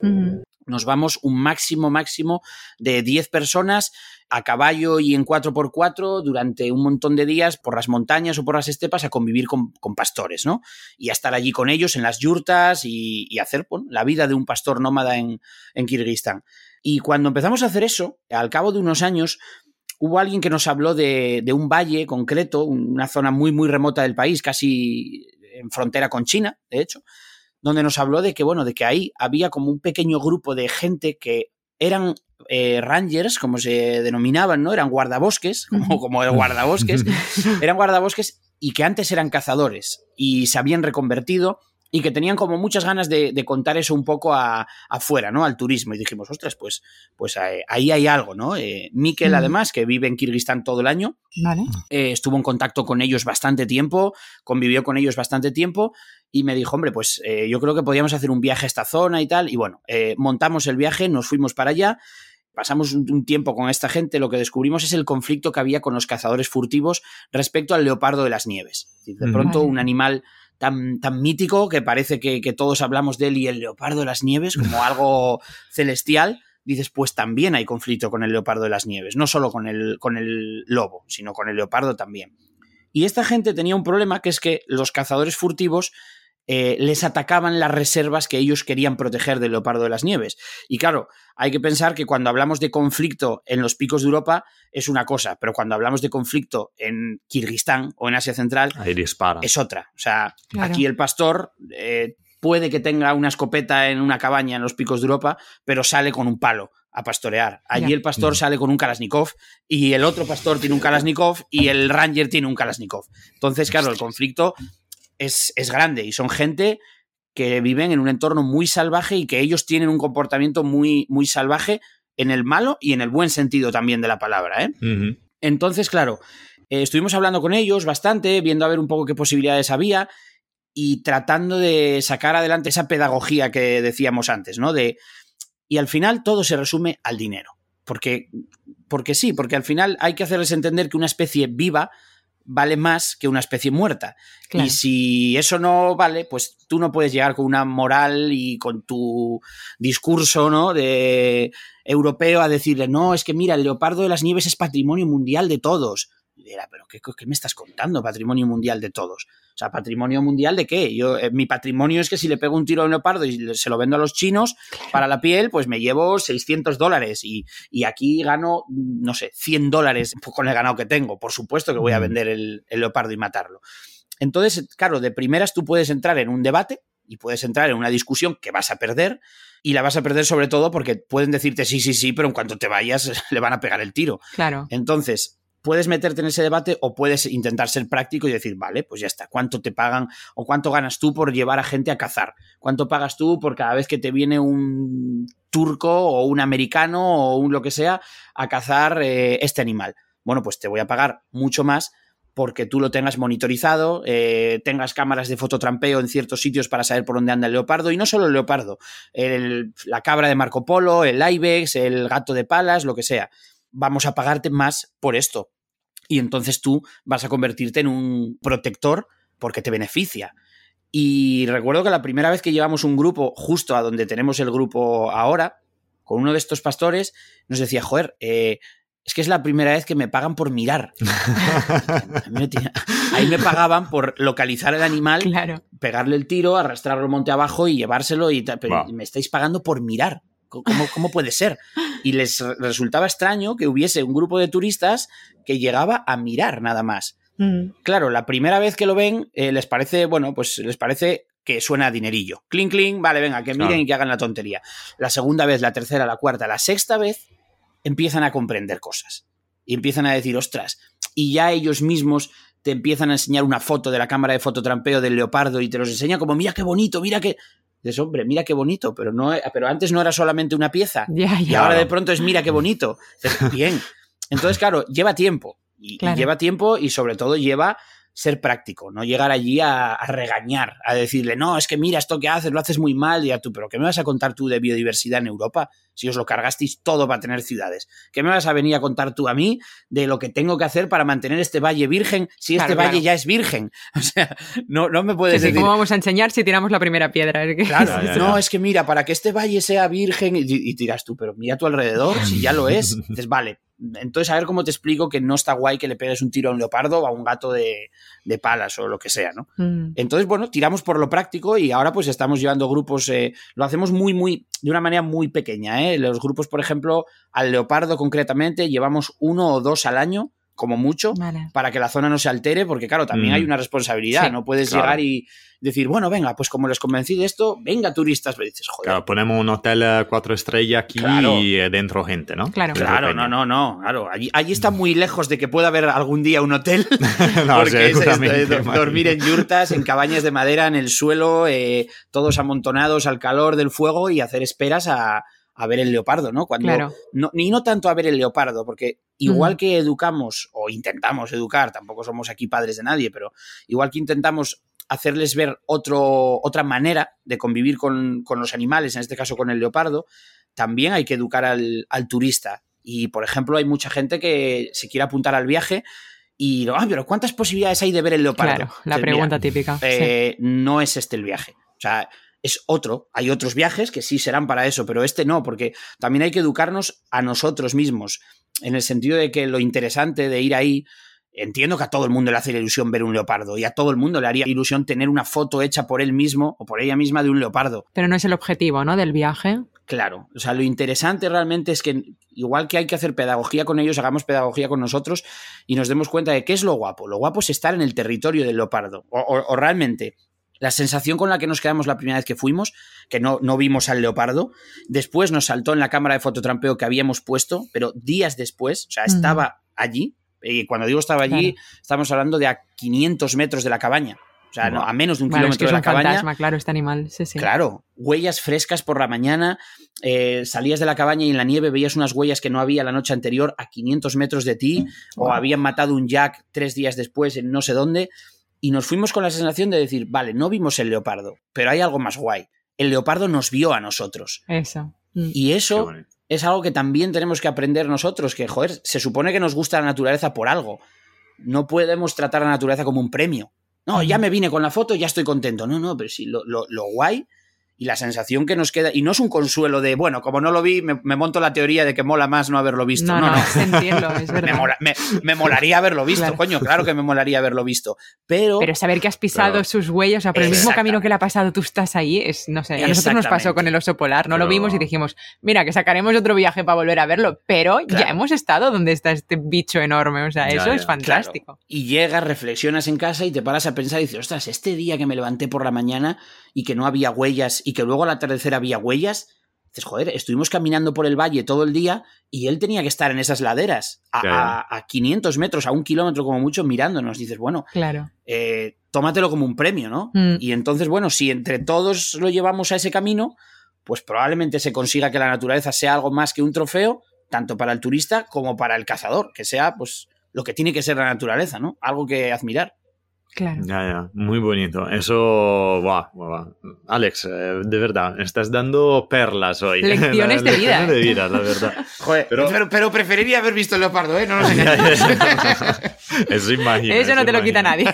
Nos vamos un máximo, máximo de 10 personas a caballo y en 4x4 durante un montón de días por las montañas o por las estepas a convivir con, pastores, ¿no? Y a estar allí con ellos en las yurtas y, hacer la vida de un pastor nómada en, en Kirguistán. Y cuando empezamos a hacer eso, al cabo de unos años, hubo alguien que nos habló de, un valle concreto, una zona muy, muy remota del país, casi en frontera con China, de hecho, donde nos habló de que, bueno, de que ahí había como un pequeño grupo de gente que eran eh, rangers, como se denominaban, ¿no? Eran guardabosques, como, como el guardabosques, eran guardabosques y que antes eran cazadores y se habían reconvertido y que tenían como muchas ganas de, contar eso un poco afuera, ¿no? Al turismo. Y dijimos, ostras, pues, pues eh, ahí hay algo, ¿no? Eh, Miquel, además, que vive en Kirguistán todo el año, eh, estuvo en contacto con ellos bastante tiempo, convivió con ellos bastante tiempo y me dijo, hombre, pues yo creo que podíamos hacer un viaje a esta zona y tal. Y bueno, montamos el viaje, nos fuimos para allá pasamos un, tiempo con esta gente, lo que descubrimos es el conflicto que había con los cazadores furtivos respecto al leopardo de las nieves. De pronto, un animal tan, tan mítico que parece que, todos hablamos de él y el leopardo de las nieves como algo celestial, dices, pues también hay conflicto con el leopardo de las nieves, no solo con el, con el lobo, sino con el leopardo también. Y esta gente tenía un problema que es que los cazadores furtivos eh, les atacaban las reservas que ellos querían proteger del leopardo de las nieves. Y claro, hay que pensar que cuando hablamos de conflicto en los picos de Europa es una cosa, pero cuando hablamos de conflicto en Kirguistán o en Asia Central es otra. O sea, aquí el pastor eh, puede que tenga una escopeta en una cabaña en los picos de Europa, pero sale con un palo a pastorear. Allí el pastor sale con un Kalashnikov y el otro pastor tiene un Kalashnikov y el ranger tiene un Kalashnikov. Entonces, claro, el conflicto es, grande y son gente que viven en un entorno muy salvaje y que ellos tienen un comportamiento muy, muy salvaje en el malo y en el buen sentido también de la palabra. ¿eh? Entonces, claro, eh, estuvimos hablando con ellos bastante, viendo a ver un poco qué posibilidades había y tratando de sacar adelante esa pedagogía que decíamos antes, ¿no? De, y al final todo se resume al dinero. Porque, porque sí, porque al final hay que hacerles entender que una especie viva vale más que una especie muerta. Y si eso no vale, pues tú no puedes llegar con una moral y con tu discurso, ¿no? De europeo a decirle, no, es que mira, el leopardo de las nieves es patrimonio mundial de todos. Y era, pero qué, me estás contando? Patrimonio mundial de todos. O sea, patrimonio mundial de qué? Yo, eh, mi patrimonio es que si le pego un tiro a un leopardo y se lo vendo a los chinos para la piel, pues me llevo 600 dólares y, aquí gano, no sé, 100 dólares con el ganado que tengo. Por supuesto que voy a vender el, leopardo y matarlo. Entonces, claro, de primeras tú puedes entrar en un debate y puedes entrar en una discusión que vas a perder y la vas a perder sobre todo porque pueden decirte sí, sí, sí, pero en cuanto te vayas le van a pegar el tiro. Claro. Entonces, puedes meterte en ese debate o puedes intentar ser práctico y decir, vale, pues ya está, ¿cuánto te pagan o cuánto ganas tú por llevar a gente a cazar? ¿Cuánto pagas tú por cada vez que te viene un turco o un americano o un lo que sea a cazar eh, este animal? Bueno, pues te voy a pagar mucho más porque tú lo tengas monitorizado, eh, tengas cámaras de fototrampeo en ciertos sitios para saber por dónde anda el leopardo, y no solo el leopardo, la cabra de Marco Polo, el ibex, el gato de palas, lo que sea. Vamos a pagarte más por esto, y entonces tú vas a convertirte en un protector porque te beneficia. Y recuerdo que la primera vez que llevamos un grupo justo a donde tenemos el grupo ahora, con uno de estos pastores, nos decía, joder, eh, es que es la primera vez que me pagan por mirar. Ahí me pagaban por localizar el animal, pegarle el tiro, arrastrarlo monte abajo y llevárselo. Y pero me estáis pagando por mirar. ¿Cómo, ¿Cómo, puede ser? Y les resultaba extraño que hubiese un grupo de turistas que llegaba a mirar nada más. Mm. Claro, la primera vez que lo ven, eh, les parece, bueno, pues les parece que suena a dinerillo. Cling, cling, vale, venga, que miren Claro. y que hagan la tontería. La segunda vez, la tercera, la cuarta, la sexta vez, empiezan a comprender cosas. Y empiezan a decir, ostras, y ya ellos mismos te empiezan a enseñar una foto de la cámara de fototrampeo del leopardo y te los enseña como, mira qué bonito, mira qué... Dices, hombre, mira qué bonito, pero, no, pero antes no era solamente una pieza. Ya, Y ya. ahora de pronto es mira qué bonito. Dices, Bien. Entonces, claro, lleva tiempo. Y, lleva tiempo y sobre todo lleva ser práctico, no llegar allí a, a regañar, a decirle, no, es que mira esto que haces, lo haces muy mal, y a tú, pero ¿qué me vas a contar tú de biodiversidad en Europa si os lo cargasteis todo para tener ciudades? ¿Qué me vas a venir a contar tú a mí de lo que tengo que hacer para mantener este valle virgen si este Claro, valle claro. ya es virgen? O sea, no, no me puedes Sí, decir... ¿Cómo vamos a enseñar si tiramos la primera piedra? Es que- Claro, no, es que mira, para que este valle sea virgen, y, y tiras tú, pero mira a tu alrededor, si ya lo es, dices, vale, entonces a ver cómo te explico que no está guay que le pegues un tiro a un leopardo o a un gato de, de palas o lo que sea, ¿no? Mm. Entonces, bueno, tiramos por lo práctico y ahora pues estamos llevando grupos, eh, lo hacemos muy, muy, de una manera muy pequeña, ¿eh? Los grupos, por ejemplo, al leopardo concretamente, llevamos uno o dos al año, como mucho, Vale. para que la zona no se altere, porque claro, también Mm. hay una responsabilidad, Sí, no puedes claro. llegar y decir, bueno, venga, pues como les convencí de esto, venga turistas, pero dices, joder. Claro, ponemos un hotel eh, cuatro estrellas aquí Claro. y eh, dentro gente, ¿no? Claro. Claro, no, no, no, claro. Allí, allí está muy lejos de que pueda haber algún día un hotel. No, porque es dormir en yurtas, en cabañas de madera, en el suelo, eh, todos amontonados al calor del fuego y hacer esperas a, a ver el leopardo, ¿no? Cuando, Claro. no, ni no tanto a ver el leopardo, porque igual que educamos o intentamos educar, tampoco somos aquí padres de nadie, pero igual que intentamos hacerles ver otro, otra manera de convivir con, con los animales, en este caso con el leopardo, también hay que educar al, al turista. Y, por ejemplo, hay mucha gente que se quiere apuntar al viaje y, ah, pero ¿cuántas posibilidades hay de ver el leopardo? Claro, la pregunta "Mira, típica. sí. eh, no es este el viaje. O sea, es otro. Hay otros viajes que sí serán para eso, pero este no, porque también hay que educarnos a nosotros mismos, en el sentido de que lo interesante de ir ahí, entiendo que a todo el mundo le hace ilusión ver un leopardo y a todo el mundo le haría ilusión tener una foto hecha por él mismo o por ella misma de un leopardo. Pero no es el objetivo, ¿no? Del viaje. Claro, o sea, lo interesante realmente es que igual que hay que hacer pedagogía con ellos, hagamos pedagogía con nosotros y nos demos cuenta de qué es lo guapo. Lo guapo es estar en el territorio del leopardo. O, o- o realmente, la sensación con la que nos quedamos la primera vez que fuimos, que no, no vimos al leopardo, después nos saltó en la cámara de fototrampeo que habíamos puesto, pero días después, o sea, estaba allí, y cuando digo estaba allí, estamos hablando de a 500 metros de la cabaña. O sea, no, a menos de un Bueno, es kilómetro que es de la un cabaña. fantasma, claro, este animal. Sí, sí. Claro, huellas frescas por la mañana, eh, salías de la cabaña y en la nieve veías unas huellas que no había la noche anterior a 500 metros de ti, o habían matado un jack tres días después en no sé dónde, y nos fuimos con la sensación de decir, vale, no vimos el leopardo, pero hay algo más guay. El leopardo nos vio a nosotros. Eso. Mm. Y eso es algo que también tenemos que aprender nosotros, que, joder, se supone que nos gusta la naturaleza por algo. No podemos tratar a la naturaleza como un premio. No, ya me vine con la foto, ya estoy contento. No, no, pero sí, lo, lo- lo guay y la sensación que nos queda, y no es un consuelo de, bueno, como no lo vi, me, me monto la teoría de que mola más no haberlo visto. No, No, no, no. es Me, verdad. mola- me- me molaría haberlo visto, Claro. coño, claro que me molaría haberlo visto. Pero, Pero saber que has pisado Pero- sus huellas, o sea, por el mismo camino que le ha pasado, tú estás ahí, es, no sé, a nosotros nos pasó con el oso polar, no lo vimos y dijimos, mira, que sacaremos otro viaje para volver a verlo, pero ya hemos estado donde está este bicho enorme, o sea, Ya, eso ya, es fantástico. Y llegas, reflexionas en casa y te paras a pensar y dices, ostras, este día que me levanté por la mañana y que no había huellas y que luego al atardecer había huellas, dices, joder, estuvimos caminando por el valle todo el día y él tenía que estar en esas laderas, a, Claro. a- a 500 metros, a un kilómetro como mucho, mirándonos. Dices, bueno, Claro. eh, tómatelo como un premio, ¿no? Mm. Y entonces, bueno, si entre todos lo llevamos a ese camino, pues probablemente se consiga que la naturaleza sea algo más que un trofeo, tanto para el turista como para el cazador, que sea pues lo que tiene que ser la naturaleza, ¿no? Algo que admirar. Claro. Ya, ya, muy bonito. Eso, guau, guau, guau. Alex, eh, de verdad, estás dando perlas hoy. Lecciones de vida, Lecciones de ¿eh? vida, la verdad. Joder, pero, Pero- pero, preferiría haber visto el leopardo, ¿eh? No engañemos. ya. Eso imagino. Eso no te lo quita nadie.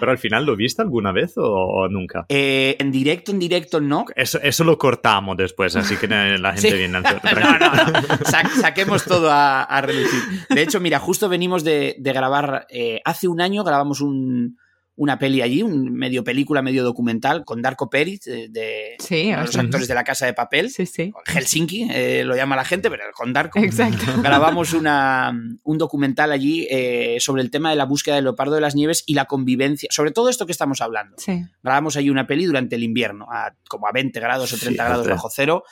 Pero al final, ¿lo viste alguna vez o, o nunca? Eh, en directo, en directo, no. Eso, eso lo cortamos después, así que la gente Sí. viene. No, no, no. Sa- saquemos todo a, a relucir. De hecho, mira, justo venimos de, de grabar, eh, hace un año grabamos un, una peli allí, un medio película, medio documental, con Darko Peric, de, de Sí, los actores de La Casa de Papel. Sí, sí. Helsinki, eh, lo llama la gente, pero con Darko. Exacto. Grabamos una, un documental allí eh, sobre el tema de la búsqueda del leopardo de las nieves y la convivencia, sobre todo esto que estamos hablando. Sí. Grabamos allí una peli durante el invierno, a, como a 20 grados o 30 Sí, grados bajo cero.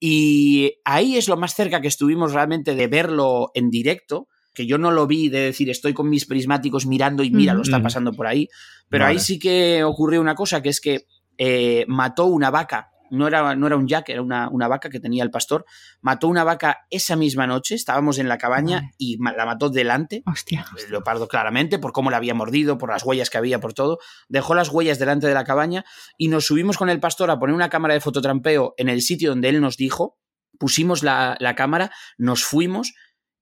Y ahí es lo más cerca que estuvimos realmente de verlo en directo, que yo no lo vi de decir estoy con mis prismáticos mirando y mira, lo está pasando por ahí. Pero ahí sí que ocurrió una cosa, que es que eh, mató una vaca. No era, no era un jack, era una, una vaca que tenía el pastor. Mató una vaca esa misma noche. Estábamos en la cabaña Vale. y la mató delante. Hostia. El leopardo claramente, por cómo la había mordido, por las huellas que había, por todo. Dejó las huellas delante de la cabaña y nos subimos con el pastor a poner una cámara de fototrampeo en el sitio donde él nos dijo. Pusimos la, la cámara, nos fuimos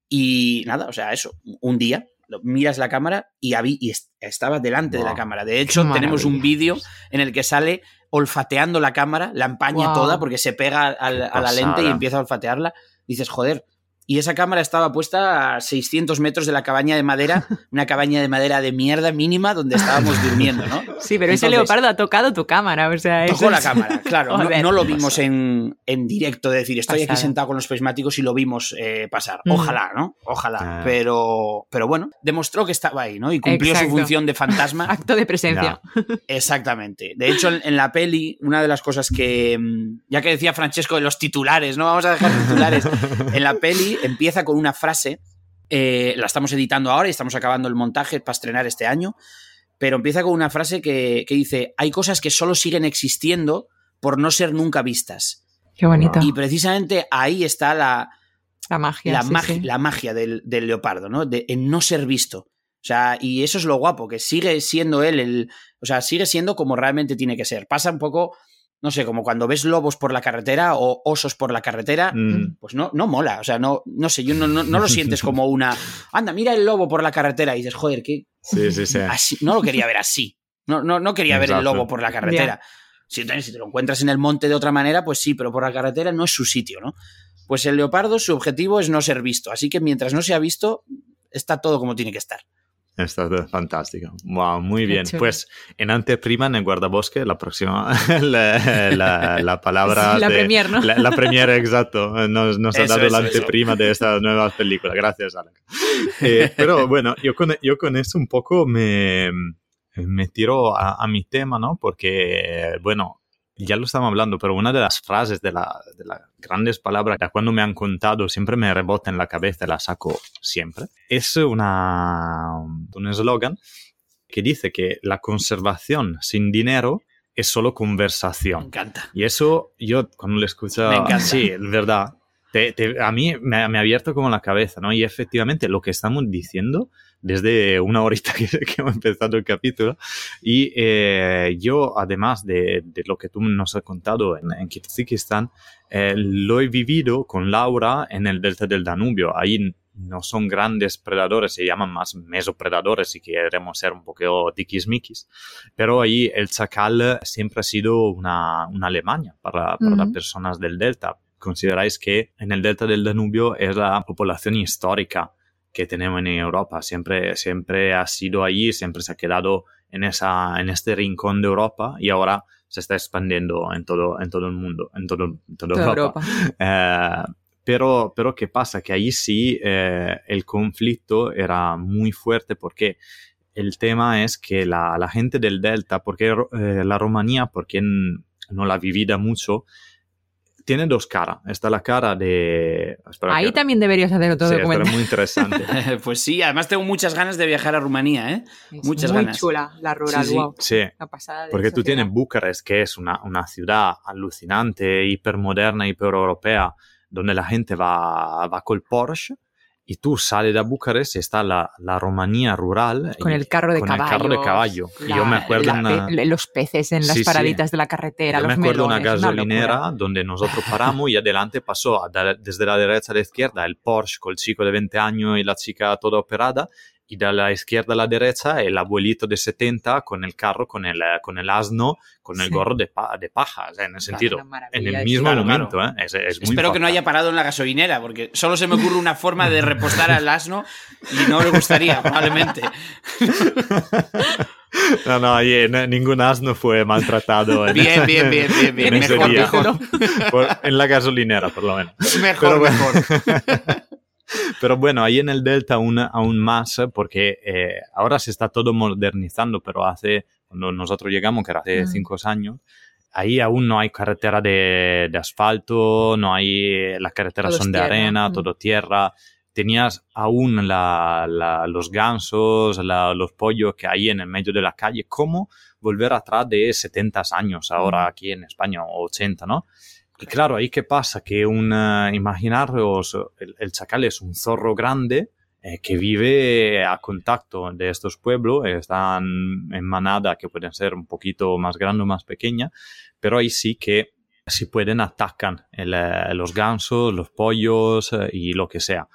y nada, o sea, eso, un día miras la cámara y, habí- y est- estaba delante de la cámara. De hecho, tenemos un vídeo en el que sale olfateando la cámara, la empaña Wow. toda porque se pega al- a la lente y empieza a olfatearla. Dices, joder. Y esa cámara estaba puesta a 600 metros de la cabaña de madera, una cabaña de madera de mierda mínima donde estábamos durmiendo, ¿no? Sí, pero ese leopardo ha tocado tu cámara, o sea, eso Tocó la cámara, claro. No, lo vimos en, en directo, de decir, estoy aquí sentado con los prismáticos y lo vimos eh, pasar. Ojalá, ¿no? Ojalá. Ah. Pero, pero bueno, demostró que estaba ahí, ¿no? Y cumplió Exacto. su función de fantasma. Acto de presencia. Exactamente. De hecho, en, en la peli, una de las cosas que, mm, ya que decía Francesco de los titulares, no vamos a dejar titulares, en la peli empieza con una frase, eh, la estamos editando ahora y estamos acabando el montaje para estrenar este año, pero empieza con una frase que, que dice, hay cosas que solo siguen existiendo por no ser nunca vistas. Qué bonito. Y precisamente ahí está la, La magia. la, sí, magi- sí. la magia del, del leopardo, ¿no? De, en no ser visto. O sea, y eso es lo guapo, que sigue siendo él el. O sea, sigue siendo como realmente tiene que ser. Pasa un poco, no sé, como cuando ves lobos por la carretera o osos por la carretera. Mm. Pues no, no mola. O sea, no, no sé, yo no, no, no lo sientes como una. Anda, mira el lobo por la carretera. Y dices, joder, que Sí, sí, sí. así. No lo quería ver así. No, no, no quería ver el lobo por la carretera. Si, te- si te lo encuentras en el monte de otra manera, pues sí, pero por la carretera no es su sitio, ¿no? Pues el leopardo, su objetivo es no ser visto. Así que mientras no sea visto, está todo como tiene que estar. Está fantástico. Wow, muy bien. Pues en anteprima, en el guardabosque, la próxima, la, la- la palabra. Sí, la de- premier, ¿no? La, la premier, exacto. Nos, nos ha Eso, dado la eso, eso. anteprima de esta nueva película. Gracias, Alex. Eh, pero bueno, yo con, yo con eso un poco me, me tiro a, a mi tema, ¿no? Porque, bueno, ya lo estamos hablando, pero una de las frases de, la- de las grandes palabras que cuando me han contado siempre me rebota en la cabeza la saco siempre, es una, un eslogan que dice que la conservación sin dinero es solo Me conversación. encanta. Y eso yo cuando lo escucho, Me encanta. sí, es verdad, te- te- a mí me, me ha abierto como la cabeza, ¿no? Y efectivamente lo que estamos diciendo desde una horita que, que hemos empezado el capítulo, y eh, yo además de, de lo que tú nos has contado en, en Kirguistán, eh, lo he vivido con Laura en el delta del Danubio. Ahí no son grandes predadores, se llaman más mesopredadores si queremos ser un poco tiquismiquis. Pero ahí el chacal siempre ha sido una, una Alemania para, para las personas del delta. Consideráis que en el delta del Danubio es la población histórica que tenemos en Europa. Siempre, siempre ha sido allí, siempre se ha quedado en, esa, en este rincón de Europa y ahora se está expandiendo en todo, en todo el mundo, en todo, en toda Toda Europa. Europa. Eh, pero, pero ¿qué pasa? Que ahí sí eh, el conflicto era muy fuerte porque el tema es que la, la gente del Delta, porque eh, la Rumanía, porque no la vivida mucho, tiene dos caras. Está la cara de... Ahí que- también deberías hacer otro Sí, documental. muy interesante. pues sí, además tengo muchas ganas de viajar a Rumanía, ¿eh? Es muchas muy ganas. chula la rural, Sí, sí. wow. Sí, La pasada de Porque tú tienes Bucarest, que es una, una ciudad alucinante, hipermoderna, hipereuropea, donde la gente va, va col Porsche, y tú sales de Bucarest y está la, la Rumanía rural. Con el carro de con caballo. el carro de caballo. Y yo me acuerdo una- los peces en las Sí, sí. paraditas de la carretera, Yo los me acuerdo una melones, gasolinera locura. donde nosotros paramos y adelante pasó desde la derecha a la izquierda el Porsche con el chico de 20 años y la chica toda operada y de la izquierda a la derecha el abuelito de 70 con el carro, con el, eh, con el asno, con el Sí. gorro de, pa- de paja, o sea, en el sentido, en el mismo Claro, momento. ¿eh? Es, es muy Espero que no haya parado en la gasolinera, porque solo se me ocurre una forma de repostar al asno y no le gustaría, probablemente. No, no, ahí, eh, ningún asno fue maltratado. En, Bien, bien, bien, bien, bien. en Mejor, mejor. Por- en la gasolinera, por lo menos. Mejor, Pero mejor. Pero bueno, ahí en el Delta aún, aún más, eh, porque eh, ahora se está todo modernizando, pero hace, cuando nosotros llegamos, que era hace Mm. cinco años, ahí aún no hay carretera de, de asfalto, no hay, las carreteras Todo son de tierra, arena, mm. todo tierra. Tenías aún la- la- los gansos, la- los pollos que hay en el medio de la calle. ¿Cómo volver atrás de 70 años ahora Mm. aquí en España, o 80, ¿no? Y claro, ahí qué pasa, que un, imaginaros, el, chacal es un zorro grande eh, que vive a contacto de estos pueblos, están en manada que pueden ser un poquito más grande o más pequeña, pero ahí sí que si pueden atacan el, eh, los gansos, los pollos eh, y lo que sea.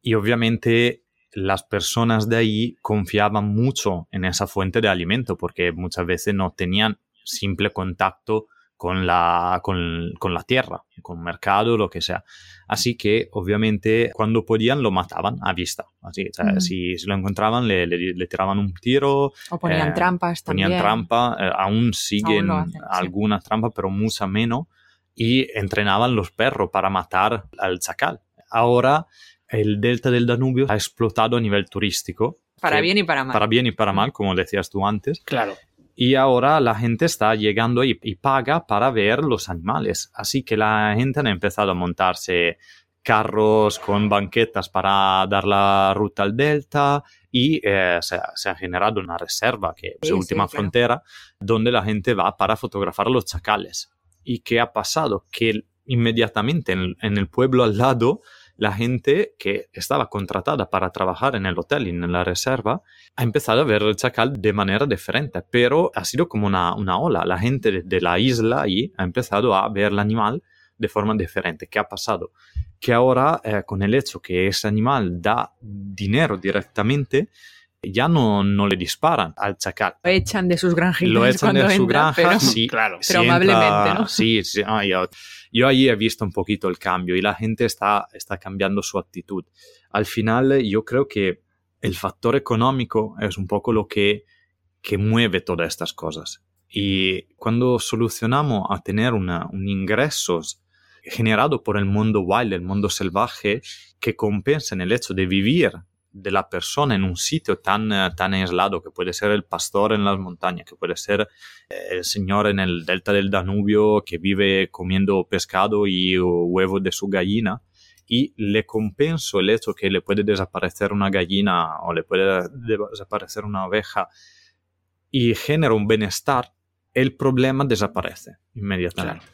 Y obviamente las personas de ahí confiaban mucho en esa fuente de alimento porque muchas veces no tenían simple contacto con la, con, con la tierra, con mercado, lo que sea. Así que, obviamente, cuando podían lo mataban a vista. Así, o sea, Mm. si, si lo encontraban, le, le- le tiraban un tiro, O ponían Eh, trampas también. ponían trampa, eh, aún siguen lo hacen, sí. algunas trampas, pero mucha menos, y entrenaban los perros para matar al chacal. Ahora, el delta del Danubio ha explotado a nivel turístico. Para que- bien y para mal. Para bien y para mal, como decías tú antes. Claro. Y ahora la gente está llegando ahí y paga para ver los animales. Así que la gente ha empezado a montarse carros con banquetas para dar la ruta al delta y eh, se, ha- se ha generado una reserva que es Sí, última claro. frontera donde la gente va para fotografar los chacales. ¿Y qué ha pasado? Que inmediatamente en, en el pueblo al lado la gente que estaba contratada para trabajar en el hotel y en la reserva ha empezado a ver el chacal de manera diferente, pero ha sido como una, una ola. La gente de, la isla ahí ha empezado a ver el animal de forma diferente. ¿Qué ha pasado? Que ahora, eh, con el hecho que ese animal da dinero directamente, ya no, no le disparan al chacal. Lo echan de sus granjitas Lo echan de su entra, granja, pero- sí, Claro. sí Pero amablemente, ¿no? Sí, sí, ah, yo, yo ahí he visto un poquito el cambio y la gente está, está cambiando su actitud. Al final, yo creo que el factor económico es un poco lo que, que mueve todas estas cosas. Y cuando solucionamos a tener una, un ingresos generado por el mundo wild, el mundo salvaje, que compensen el hecho de vivir de la persona en un sitio tan, eh, tan aislado, que puede ser el pastor en las montañas, que puede ser eh, el señor en el delta del Danubio que vive comiendo pescado y huevos de su gallina, y le compenso el hecho que le puede desaparecer una gallina o le puede de- desaparecer una oveja y genera un bienestar, el problema desaparece inmediatamente.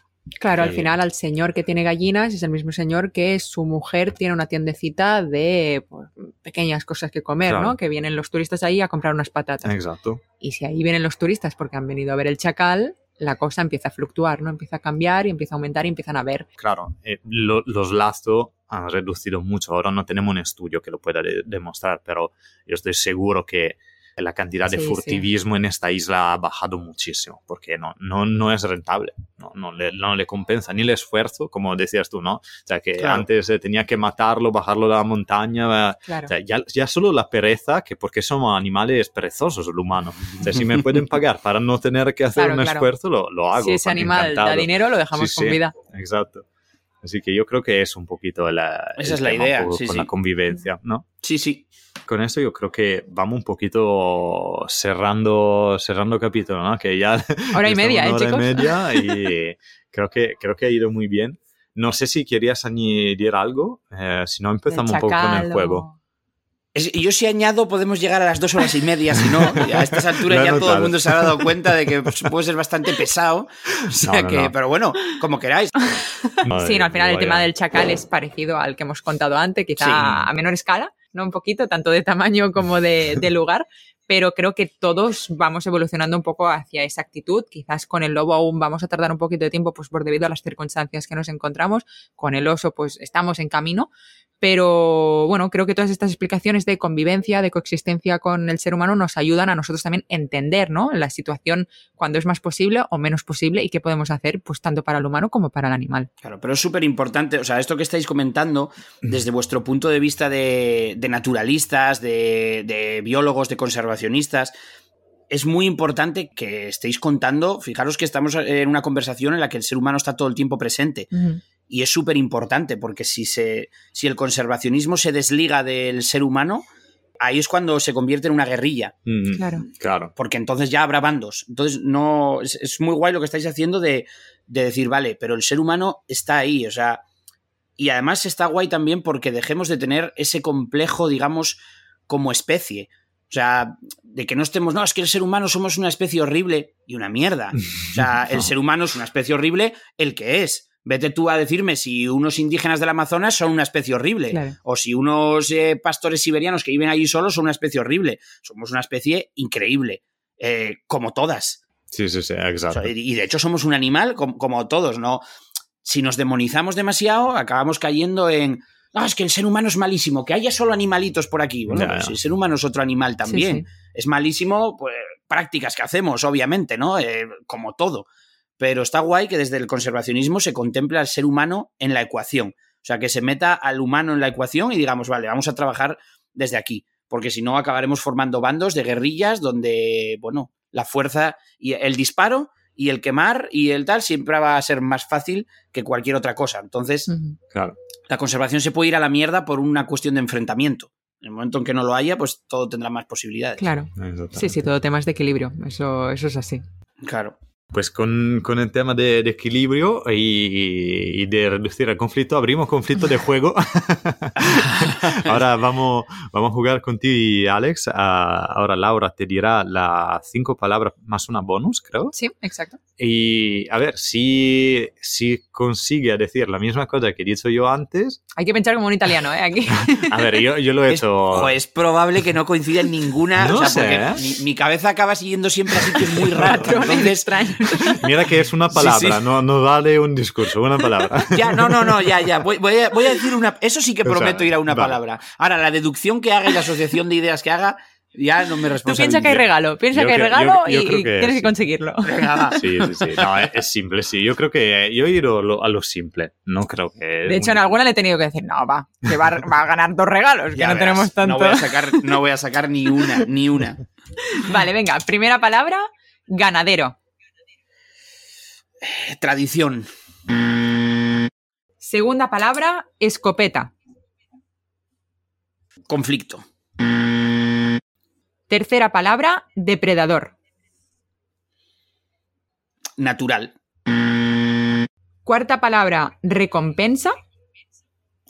Al Eh, final al señor que tiene gallinas es el mismo señor que su mujer tiene una tiendecita de pues, pequeñas cosas que comer, Claro. ¿no? Que vienen los turistas ahí a comprar unas patatas. Exacto. Y si ahí vienen los turistas porque han venido a ver el chacal, la cosa empieza a fluctuar, ¿no? Empieza a cambiar y empieza a aumentar y empiezan a ver. Claro, eh, lo- los lazos han reducido mucho. Ahora no tenemos un estudio que lo pueda de- demostrar, pero yo estoy seguro que la cantidad de Sí, sí. furtivismo en esta isla ha bajado muchísimo, porque no, no, no es rentable, no, no, le, no le compensa ni el esfuerzo, como decías tú, ¿no? O sea, que Claro. antes eh, tenía que matarlo, bajarlo de la montaña, eh, Claro. o sea, ya, ya solo la pereza, que porque somos animales perezosos el humano. O sea, si me pueden pagar para no tener que hacer Claro, un esfuerzo, lo, lo hago. si ese animal da encantado. dinero, lo dejamos Sí, con sí. vida. Exacto. Así que yo creo que es un poquito la, Esa es la idea, poco sí, con sí. la convivencia, ¿no? Sí, sí. Con eso yo creo que vamos un poquito cerrando, cerrando capítulo, ¿no? Que ya Hora y media, ¿eh, hora chicos? y media y creo que, creo que ha ido muy bien. No sé si querías añadir algo, eh, si no empezamos un poco con el o- juego. Es- y yo si añado podemos llegar a las dos horas y media, si no, a estas alturas ya todo el mundo se ha dado cuenta de que pues, puede ser bastante pesado. O sea no, que, no. pero bueno, como queráis. Sí, no, al final el tema del chacal es parecido al que hemos contado antes, quizá Sí. a menor escala, ¿no? Un poquito, tanto de tamaño como de, de lugar, pero creo que todos vamos evolucionando un poco hacia esa actitud. Quizás con el lobo aún vamos a tardar un poquito de tiempo, pues por debido a las circunstancias que nos encontramos. Con el oso, pues estamos en camino, pero bueno, creo que todas estas explicaciones de convivencia, de coexistencia con el ser humano nos ayudan a nosotros también entender, ¿no? La situación cuando es más posible o menos posible y qué podemos hacer, pues tanto para el humano como para el animal. Claro, pero es súper importante, o sea, esto que estáis comentando, desde vuestro punto de vista de, naturalistas, de, de biólogos, de conservacionistas, es muy importante que estéis contando, fijaros que estamos en una conversación en la que el ser humano está todo el tiempo presente. Y es súper importante porque si, se, si el conservacionismo se desliga del ser humano, ahí es cuando se convierte en una guerrilla. Claro. claro. Porque entonces ya habrá bandos. Entonces, no. Es, muy guay lo que estáis haciendo de, de, decir, vale, pero el ser humano está ahí. O sea. Y además está guay también porque dejemos de tener ese complejo, digamos, como especie. O sea, de que no estemos, no, es que el ser humano somos una especie horrible y una mierda. O sea, el ser humano es una especie horrible el que es. Vete tú a decirme si unos indígenas del Amazonas son una especie horrible. O si unos eh, pastores siberianos que viven allí solos son una especie horrible. Somos una especie increíble. Eh, como todas. Sí, sí, sí, exacto. y de hecho somos un animal como, todos, ¿no? Si nos demonizamos demasiado, acabamos cayendo en. No, es que el ser humano es malísimo, que haya solo animalitos por aquí. Bueno, pues el ser humano es otro animal también. Es malísimo, pues prácticas que hacemos, obviamente, ¿no? Eh, como todo pero está guay que desde el conservacionismo se contemple al ser humano en la ecuación. O sea, que se meta al humano en la ecuación y digamos, vale, vamos a trabajar desde aquí, porque si no acabaremos formando bandos de guerrillas donde, bueno, la fuerza y el disparo y el quemar y el tal siempre va a ser más fácil que cualquier otra cosa. Entonces, claro. la conservación se puede ir a la mierda por una cuestión de enfrentamiento. En el momento en que no lo haya, pues todo tendrá más posibilidades. Claro. Sí, sí, todo tema es de equilibrio. Eso, eso es así. Claro. Pues con, con, el tema de, de equilibrio y, y, de reducir el conflicto, abrimos conflicto de juego. ahora vamos, vamos a jugar contigo y Alex. Uh, ahora Laura te dirá las cinco palabras más una bonus, creo. Sí, exacto. Y a ver, si, si consigue decir la misma cosa que he dicho yo antes. Hay que pensar como un italiano, ¿eh? Aquí. a ver, yo, yo lo he hecho. Es, es probable que no coincida en ninguna. No o sea, sé, porque ¿eh? mi, mi, cabeza acaba siguiendo siempre a sitios muy raros. Entonces, extraño. Mira que es una palabra, Sí, sí. No, no vale un discurso, una palabra. Ya, no, no, no, ya, ya. Voy, voy, a, voy a decir una. Eso sí que O sea, prometo ir a una vale. palabra. Ahora, la deducción que haga y la asociación de ideas que haga, ya no me Tú responsabilizo. piensa que hay regalo, piensa Yo que hay creo- regalo yo- yo y, que tienes sí. que conseguirlo. Sí, sí, sí. No, es, es simple, sí. Yo creo que yo he ido lo- a lo simple. No creo que. De hecho, en alguna le he tenido que decir, no, va, que va, va a ganar dos regalos, que Ya no verás, tenemos tanto. No voy, a sacar, no voy a sacar ni una, ni una. Vale, venga, primera palabra, ganadero. Tradición. Segunda palabra, escopeta. Conflicto. Tercera palabra, depredador. Natural. Cuarta palabra, recompensa.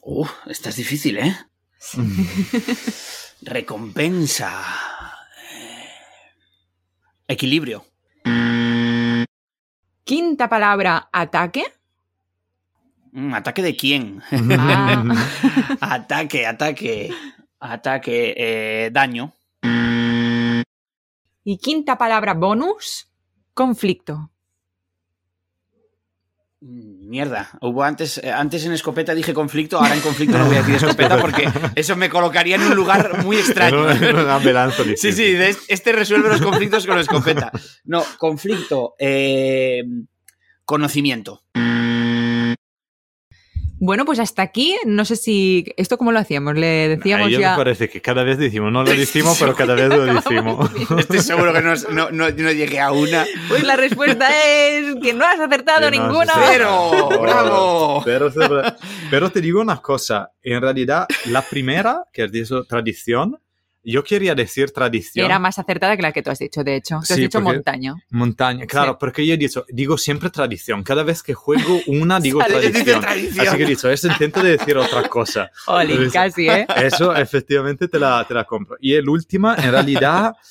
Uh, esta es difícil, ¿eh? Recompensa. Equilibrio. Quinta palabra, ataque. Mm, ¿Ataque de quién? Ah. ataque, ataque. Ataque. eh, daño. Y quinta palabra, bonus, conflicto. Mierda. Hubo antes, eh, antes en escopeta dije conflicto, ahora en conflicto no voy a decir escopeta porque eso me colocaría en un lugar muy extraño. Sí, sí, de- este resuelve los conflictos con la escopeta. No, conflicto. eh, conocimiento. Bueno, pues hasta aquí, no sé si. ¿Esto cómo lo hacíamos? Le decíamos yo ya. me parece que cada vez decimos, no lo decimos, pero cada vez lo decimos. Estoy seguro que no, no, no- no llegué a una. Pues la respuesta es que no has acertado Que ninguna. Pero, bravo. Pero, pero te digo una cosa, en realidad la primera, que has dicho tradición, yo quería decir tradición. Era más acertada que la que tú has dicho, de hecho. Tú has Sí, dicho porque- montaña. Montaña, claro, Sí. porque yo he dicho, digo siempre tradición. Cada vez que juego una, digo tradición. tradición. Así que he dicho, es intento de decir otra cosa. Oli, Pues- casi, ¿eh? Eso efectivamente te la, te la compro. Y el última, en realidad...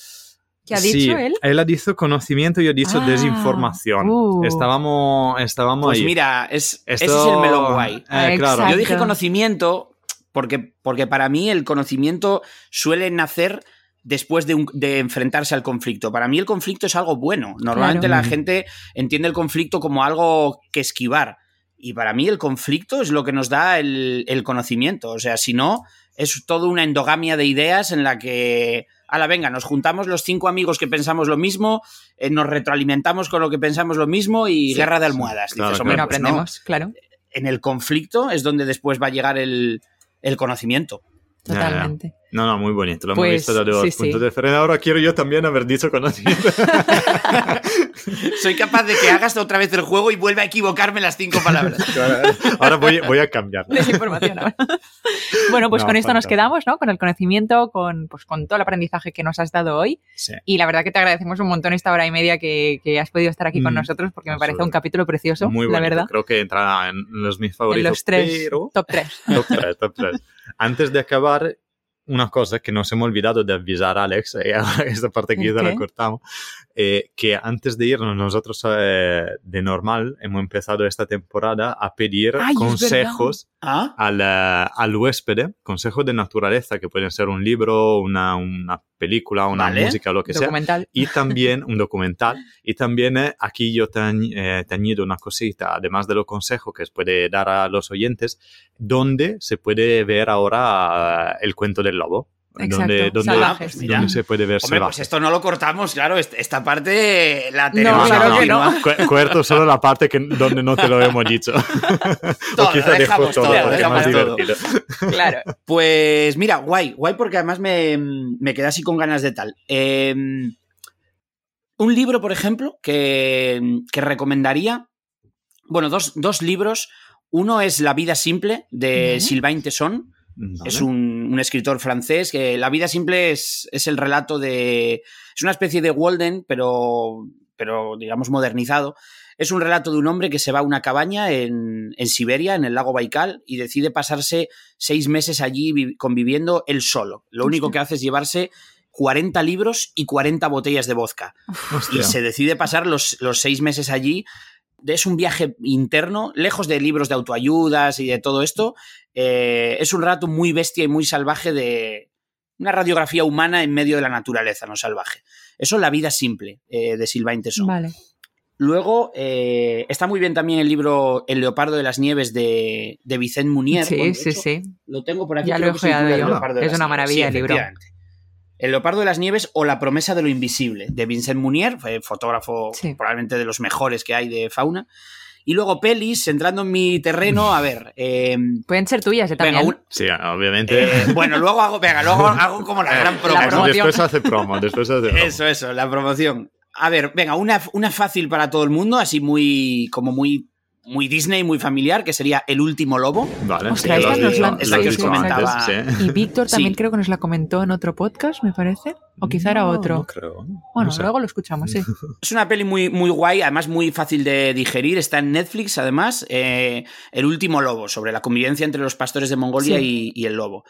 ¿Qué ha sí, dicho él? Él ha dicho conocimiento, yo he dicho Ah, desinformación. uh. Estábamos, estábamos Pues ahí. mira, es, ese Esto- es el melón guay. Eh, Ah, claro. Yo dije conocimiento porque, porque para mí el conocimiento suele nacer después de, un- de enfrentarse al conflicto. Para mí el conflicto es algo bueno. Normalmente Claro. la gente entiende el conflicto como algo que esquivar. Y para mí el conflicto es lo que nos da el, el conocimiento. O sea, si no, es toda una endogamia de ideas en la que, a la venga, nos juntamos los cinco amigos que pensamos lo mismo, eh, nos retroalimentamos con lo que pensamos lo mismo y Sí, guerra de sí, almohadas. claro, Dices, claro. pues no. aprendemos, claro, En el conflicto es donde después va a llegar el, el conocimiento. Ya, ya. totalmente. No, no, muy bonito. Lo hemos Pues, visto desde dos sí, sí. puntos diferentes. Ahora quiero yo también haber dicho conocimiento. Soy capaz de que hagas otra vez el juego y vuelva a equivocarme las cinco palabras. Ahora voy, voy a cambiar. Desinformación ahora. bueno, pues No, con esto nos quedamos, ¿no? Con el conocimiento, con, pues, con todo el aprendizaje que nos has dado hoy. Sí. Y la verdad que te agradecemos un montón esta hora y media que, que has podido estar aquí con Mm, nosotros porque me parece un capítulo precioso, Muy la verdad. Creo que entra en los mis En favoritos. los tres, pero- top tres. Top 3, top 3. Antes de acabar, una cosa que nos hemos olvidado de avisar a Alex, eh, ahora esta parte aquí ¿El te la cortamos, eh, que antes de irnos nosotros eh, de normal hemos empezado esta temporada a pedir Ay, consejos ¿Ah? al, eh, al huésped, consejos de naturaleza, que pueden ser un libro, una, una película, una Vale. música, lo que sea. Documental. Y también un documental. Y también eh, aquí yo te, eh, añado una cosita, además de los consejos que se puede dar a los oyentes, donde se puede ver ahora el cuento del lobo. Exacto, Donde, donde, salvajes. Mira. donde se puede ver Hombre, pues esto no lo cortamos, claro. est- Esta parte la tenemos claro a que no. Cu- solo la parte que, donde no te lo hemos dicho. Todo, o quizá dejo dejamos todo, todo, porque es dejamos más todo. divertido. Claro. Pues mira, guay, guay porque además me, me quedé así con ganas de tal. Eh, un libro, por ejemplo, que, que recomendaría. Bueno, dos, dos libros. Uno es La vida simple de Vale. Sylvain Tesson. Vale. Es un, un escritor francés que La vida simple es, es el relato de... Es una especie de Walden, pero, pero digamos modernizado. Es un relato de un hombre que se va a una cabaña en, en Siberia, en el lago Baikal, y decide pasarse seis meses allí vi- conviviendo él solo. Lo único que hace es llevarse 40 libros y 40 botellas de vodka. Hostia. Y se decide pasar los, los seis meses allí. Es un viaje interno, lejos de libros de autoayudas y de todo esto. Eh, es un rato muy bestia y muy salvaje de una radiografía humana en medio de la naturaleza, no salvaje. Eso, La vida simple, eh, de Sylvain Tesson. Vale. Luego, eh, está muy bien también el libro El leopardo de las nieves de, de Vicente Munier. Sí, Bueno, sí, hecho, sí. Lo tengo por aquí. Ya lo he que El leopardo de Es las una nieves. maravilla Sí, el libro. El leopardo de las nieves o La promesa de lo invisible, de Vincent Munier, fotógrafo Sí. probablemente de los mejores que hay de fauna. Y luego pelis, entrando en mi terreno, a ver. eh, Pueden ser tuyas eh, también. venga, un- Sí, obviamente. eh, bueno, luego hago, venga, luego hago como la gran promo. Promoción. Después hace promo, después hace promo. Eso, eso, la promoción. A ver, venga, una, una fácil para todo el mundo, así muy, como muy, muy Disney, muy familiar, que sería El último lobo. Vale, Ostras, sí, esta nos la- esta que os comentaba. antes, sí. Y Víctor también Sí. creo que nos la comentó en otro podcast, me parece. O quizá era No, otro. No creo. bueno, No sé. luego lo escuchamos, sí. Es una peli muy, muy guay, además muy fácil de digerir. Está en Netflix, además. eh, el último lobo, sobre la convivencia entre los pastores de Mongolia Sí. y, y el lobo.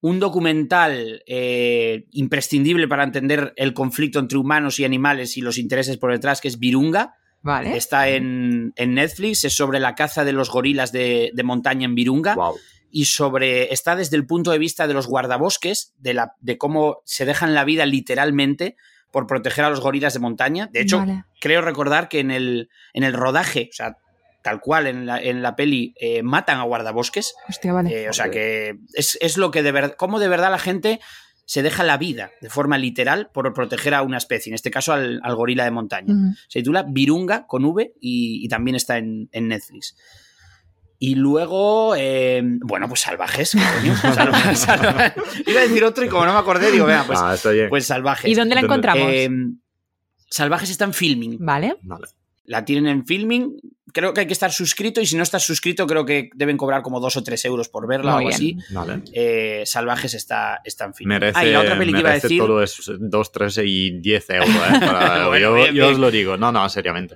Un documental eh, imprescindible para entender el conflicto entre humanos y animales y los intereses por detrás, que es Virunga. Vale. Está en, en Netflix, es sobre la caza de los gorilas de, de montaña en Virunga. Wow. y sobre está desde el punto de vista de los guardabosques, de, la, de cómo se dejan la vida literalmente por proteger a los gorilas de montaña. De hecho, Vale. creo recordar que en el, en el rodaje, o sea, tal cual en la, en la peli, eh, matan a guardabosques. Hostia, vale. Eh, o sea que es, es lo que de verdad, cómo de verdad la gente se deja la vida de forma literal por proteger a una especie, en este caso al, al gorila de montaña. Se titula Virunga con V y, y también está en, en Netflix. Y luego, eh, bueno, pues salvajes, coño. Salva- salva- Iba a decir otro y como no me acordé, digo, venga, pues, ah, pues salvajes. ¿Y dónde la encontramos? Eh, salvajes está en filming. vale. Vale. La tienen en filming. Creo que hay que estar suscrito y si no estás suscrito creo que deben cobrar como dos o tres euros por verla Muy o algo bien. así. Vale. Eh, salvajes está, está en filming. Merece, ah, y la otra peli que iba a merece decir... todo es 2, 3 y 10 euros. ¿eh? Para- Bueno, yo, bien, yo bien. os lo digo. No, no, seriamente.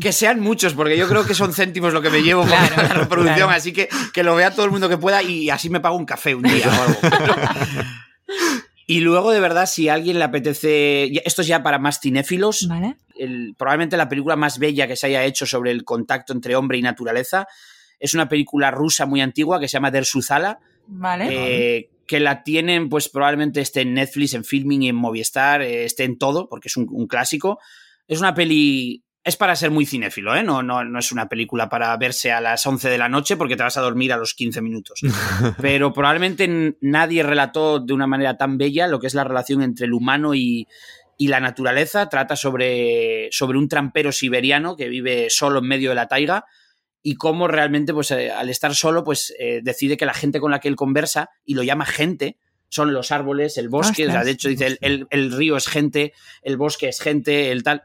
Que sean muchos, porque yo creo que son céntimos lo que me llevo por Claro, la reproducción, claro. así que que lo vea todo el mundo que pueda y así me pago un café un día o algo. Y luego, de verdad, si a alguien le apetece. Esto es ya para más cinéfilos. Vale. El- probablemente la película más bella que se haya hecho sobre el contacto entre hombre y naturaleza. Es una película rusa muy antigua que se llama Der Suzala, Vale. eh, que la tienen, pues probablemente esté en Netflix, en Filming y en Movistar, eh, esté en todo, porque es un, un, clásico. Es una peli. Es para ser muy cinéfilo, ¿eh? No, no, no es una película para verse a las 11 de la noche porque te vas a dormir a los 15 minutos. Pero probablemente nadie relató de una manera tan bella lo que es la relación entre el humano y, y la naturaleza. Trata sobre, sobre un trampero siberiano que vive solo en medio de la taiga y cómo realmente, pues eh, al estar solo, pues eh, decide que la gente con la que él conversa, y lo llama gente, son los árboles, el bosque, o sea, de hecho dice, el, el, el, río es gente, el bosque es gente, el tal.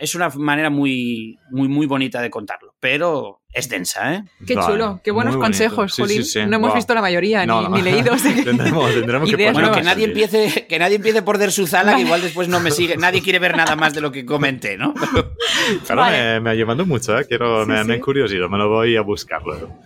Es una manera muy, muy, muy bonita de contarlo, pero es densa, ¿eh? Qué vale, chulo, qué buenos consejos, sí, Juli. Sí, sí. No hemos wow. visto la mayoría, no, ni, no. ni, leídos. tendremos, tendremos que bueno, que nadie, empiece, que nadie empiece por Der Suzala, que igual después no me sigue. Nadie quiere ver nada más de lo que comenté, ¿no? Claro, vale. me, me, ha llamado mucho, ¿eh? Quiero, me, me he curiosidad, me lo voy a buscar luego.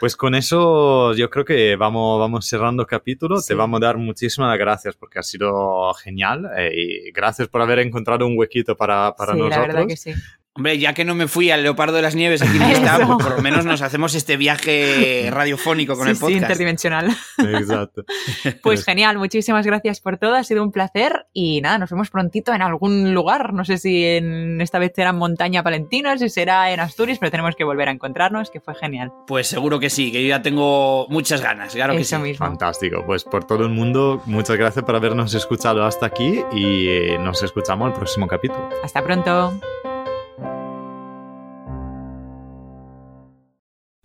Pues con eso yo creo que vamos, vamos cerrando capítulo. Sí. Te vamos a dar muchísimas gracias porque ha sido genial eh, y gracias por haber encontrado un huequito para, para sí, nosotros. La verdad que sí. Hombre, ya que no me fui al Leopardo de las Nieves aquí en está, pues por lo menos nos hacemos este viaje radiofónico con sí, el podcast. Sí, interdimensional. Exacto. Pues genial, muchísimas gracias por todo, ha sido un placer y nada, nos vemos prontito en algún lugar, no sé si en esta vez será en Montaña Palentina, si será en Asturias, pero tenemos que volver a encontrarnos, que fue genial. Pues seguro que sí, que yo ya tengo muchas ganas, claro que Eso sí. Mismo. Fantástico, pues por todo el mundo, muchas gracias por habernos escuchado hasta aquí y nos escuchamos el próximo capítulo. Hasta pronto.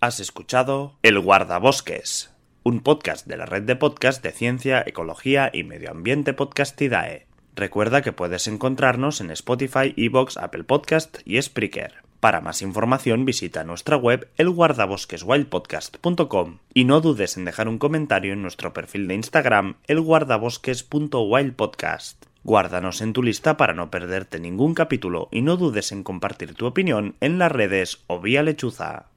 Has escuchado El Guardabosques, un podcast de la red de podcast de ciencia, ecología y medio ambiente Podcastidae. Recuerda que puedes encontrarnos en Spotify, Evox, Apple Podcast y Spreaker. Para más información visita nuestra web elguardabosqueswildpodcast.com y no dudes en dejar un comentario en nuestro perfil de Instagram elguardabosques.wildpodcast. Guárdanos en tu lista para no perderte ningún capítulo y no dudes en compartir tu opinión en las redes o vía lechuza.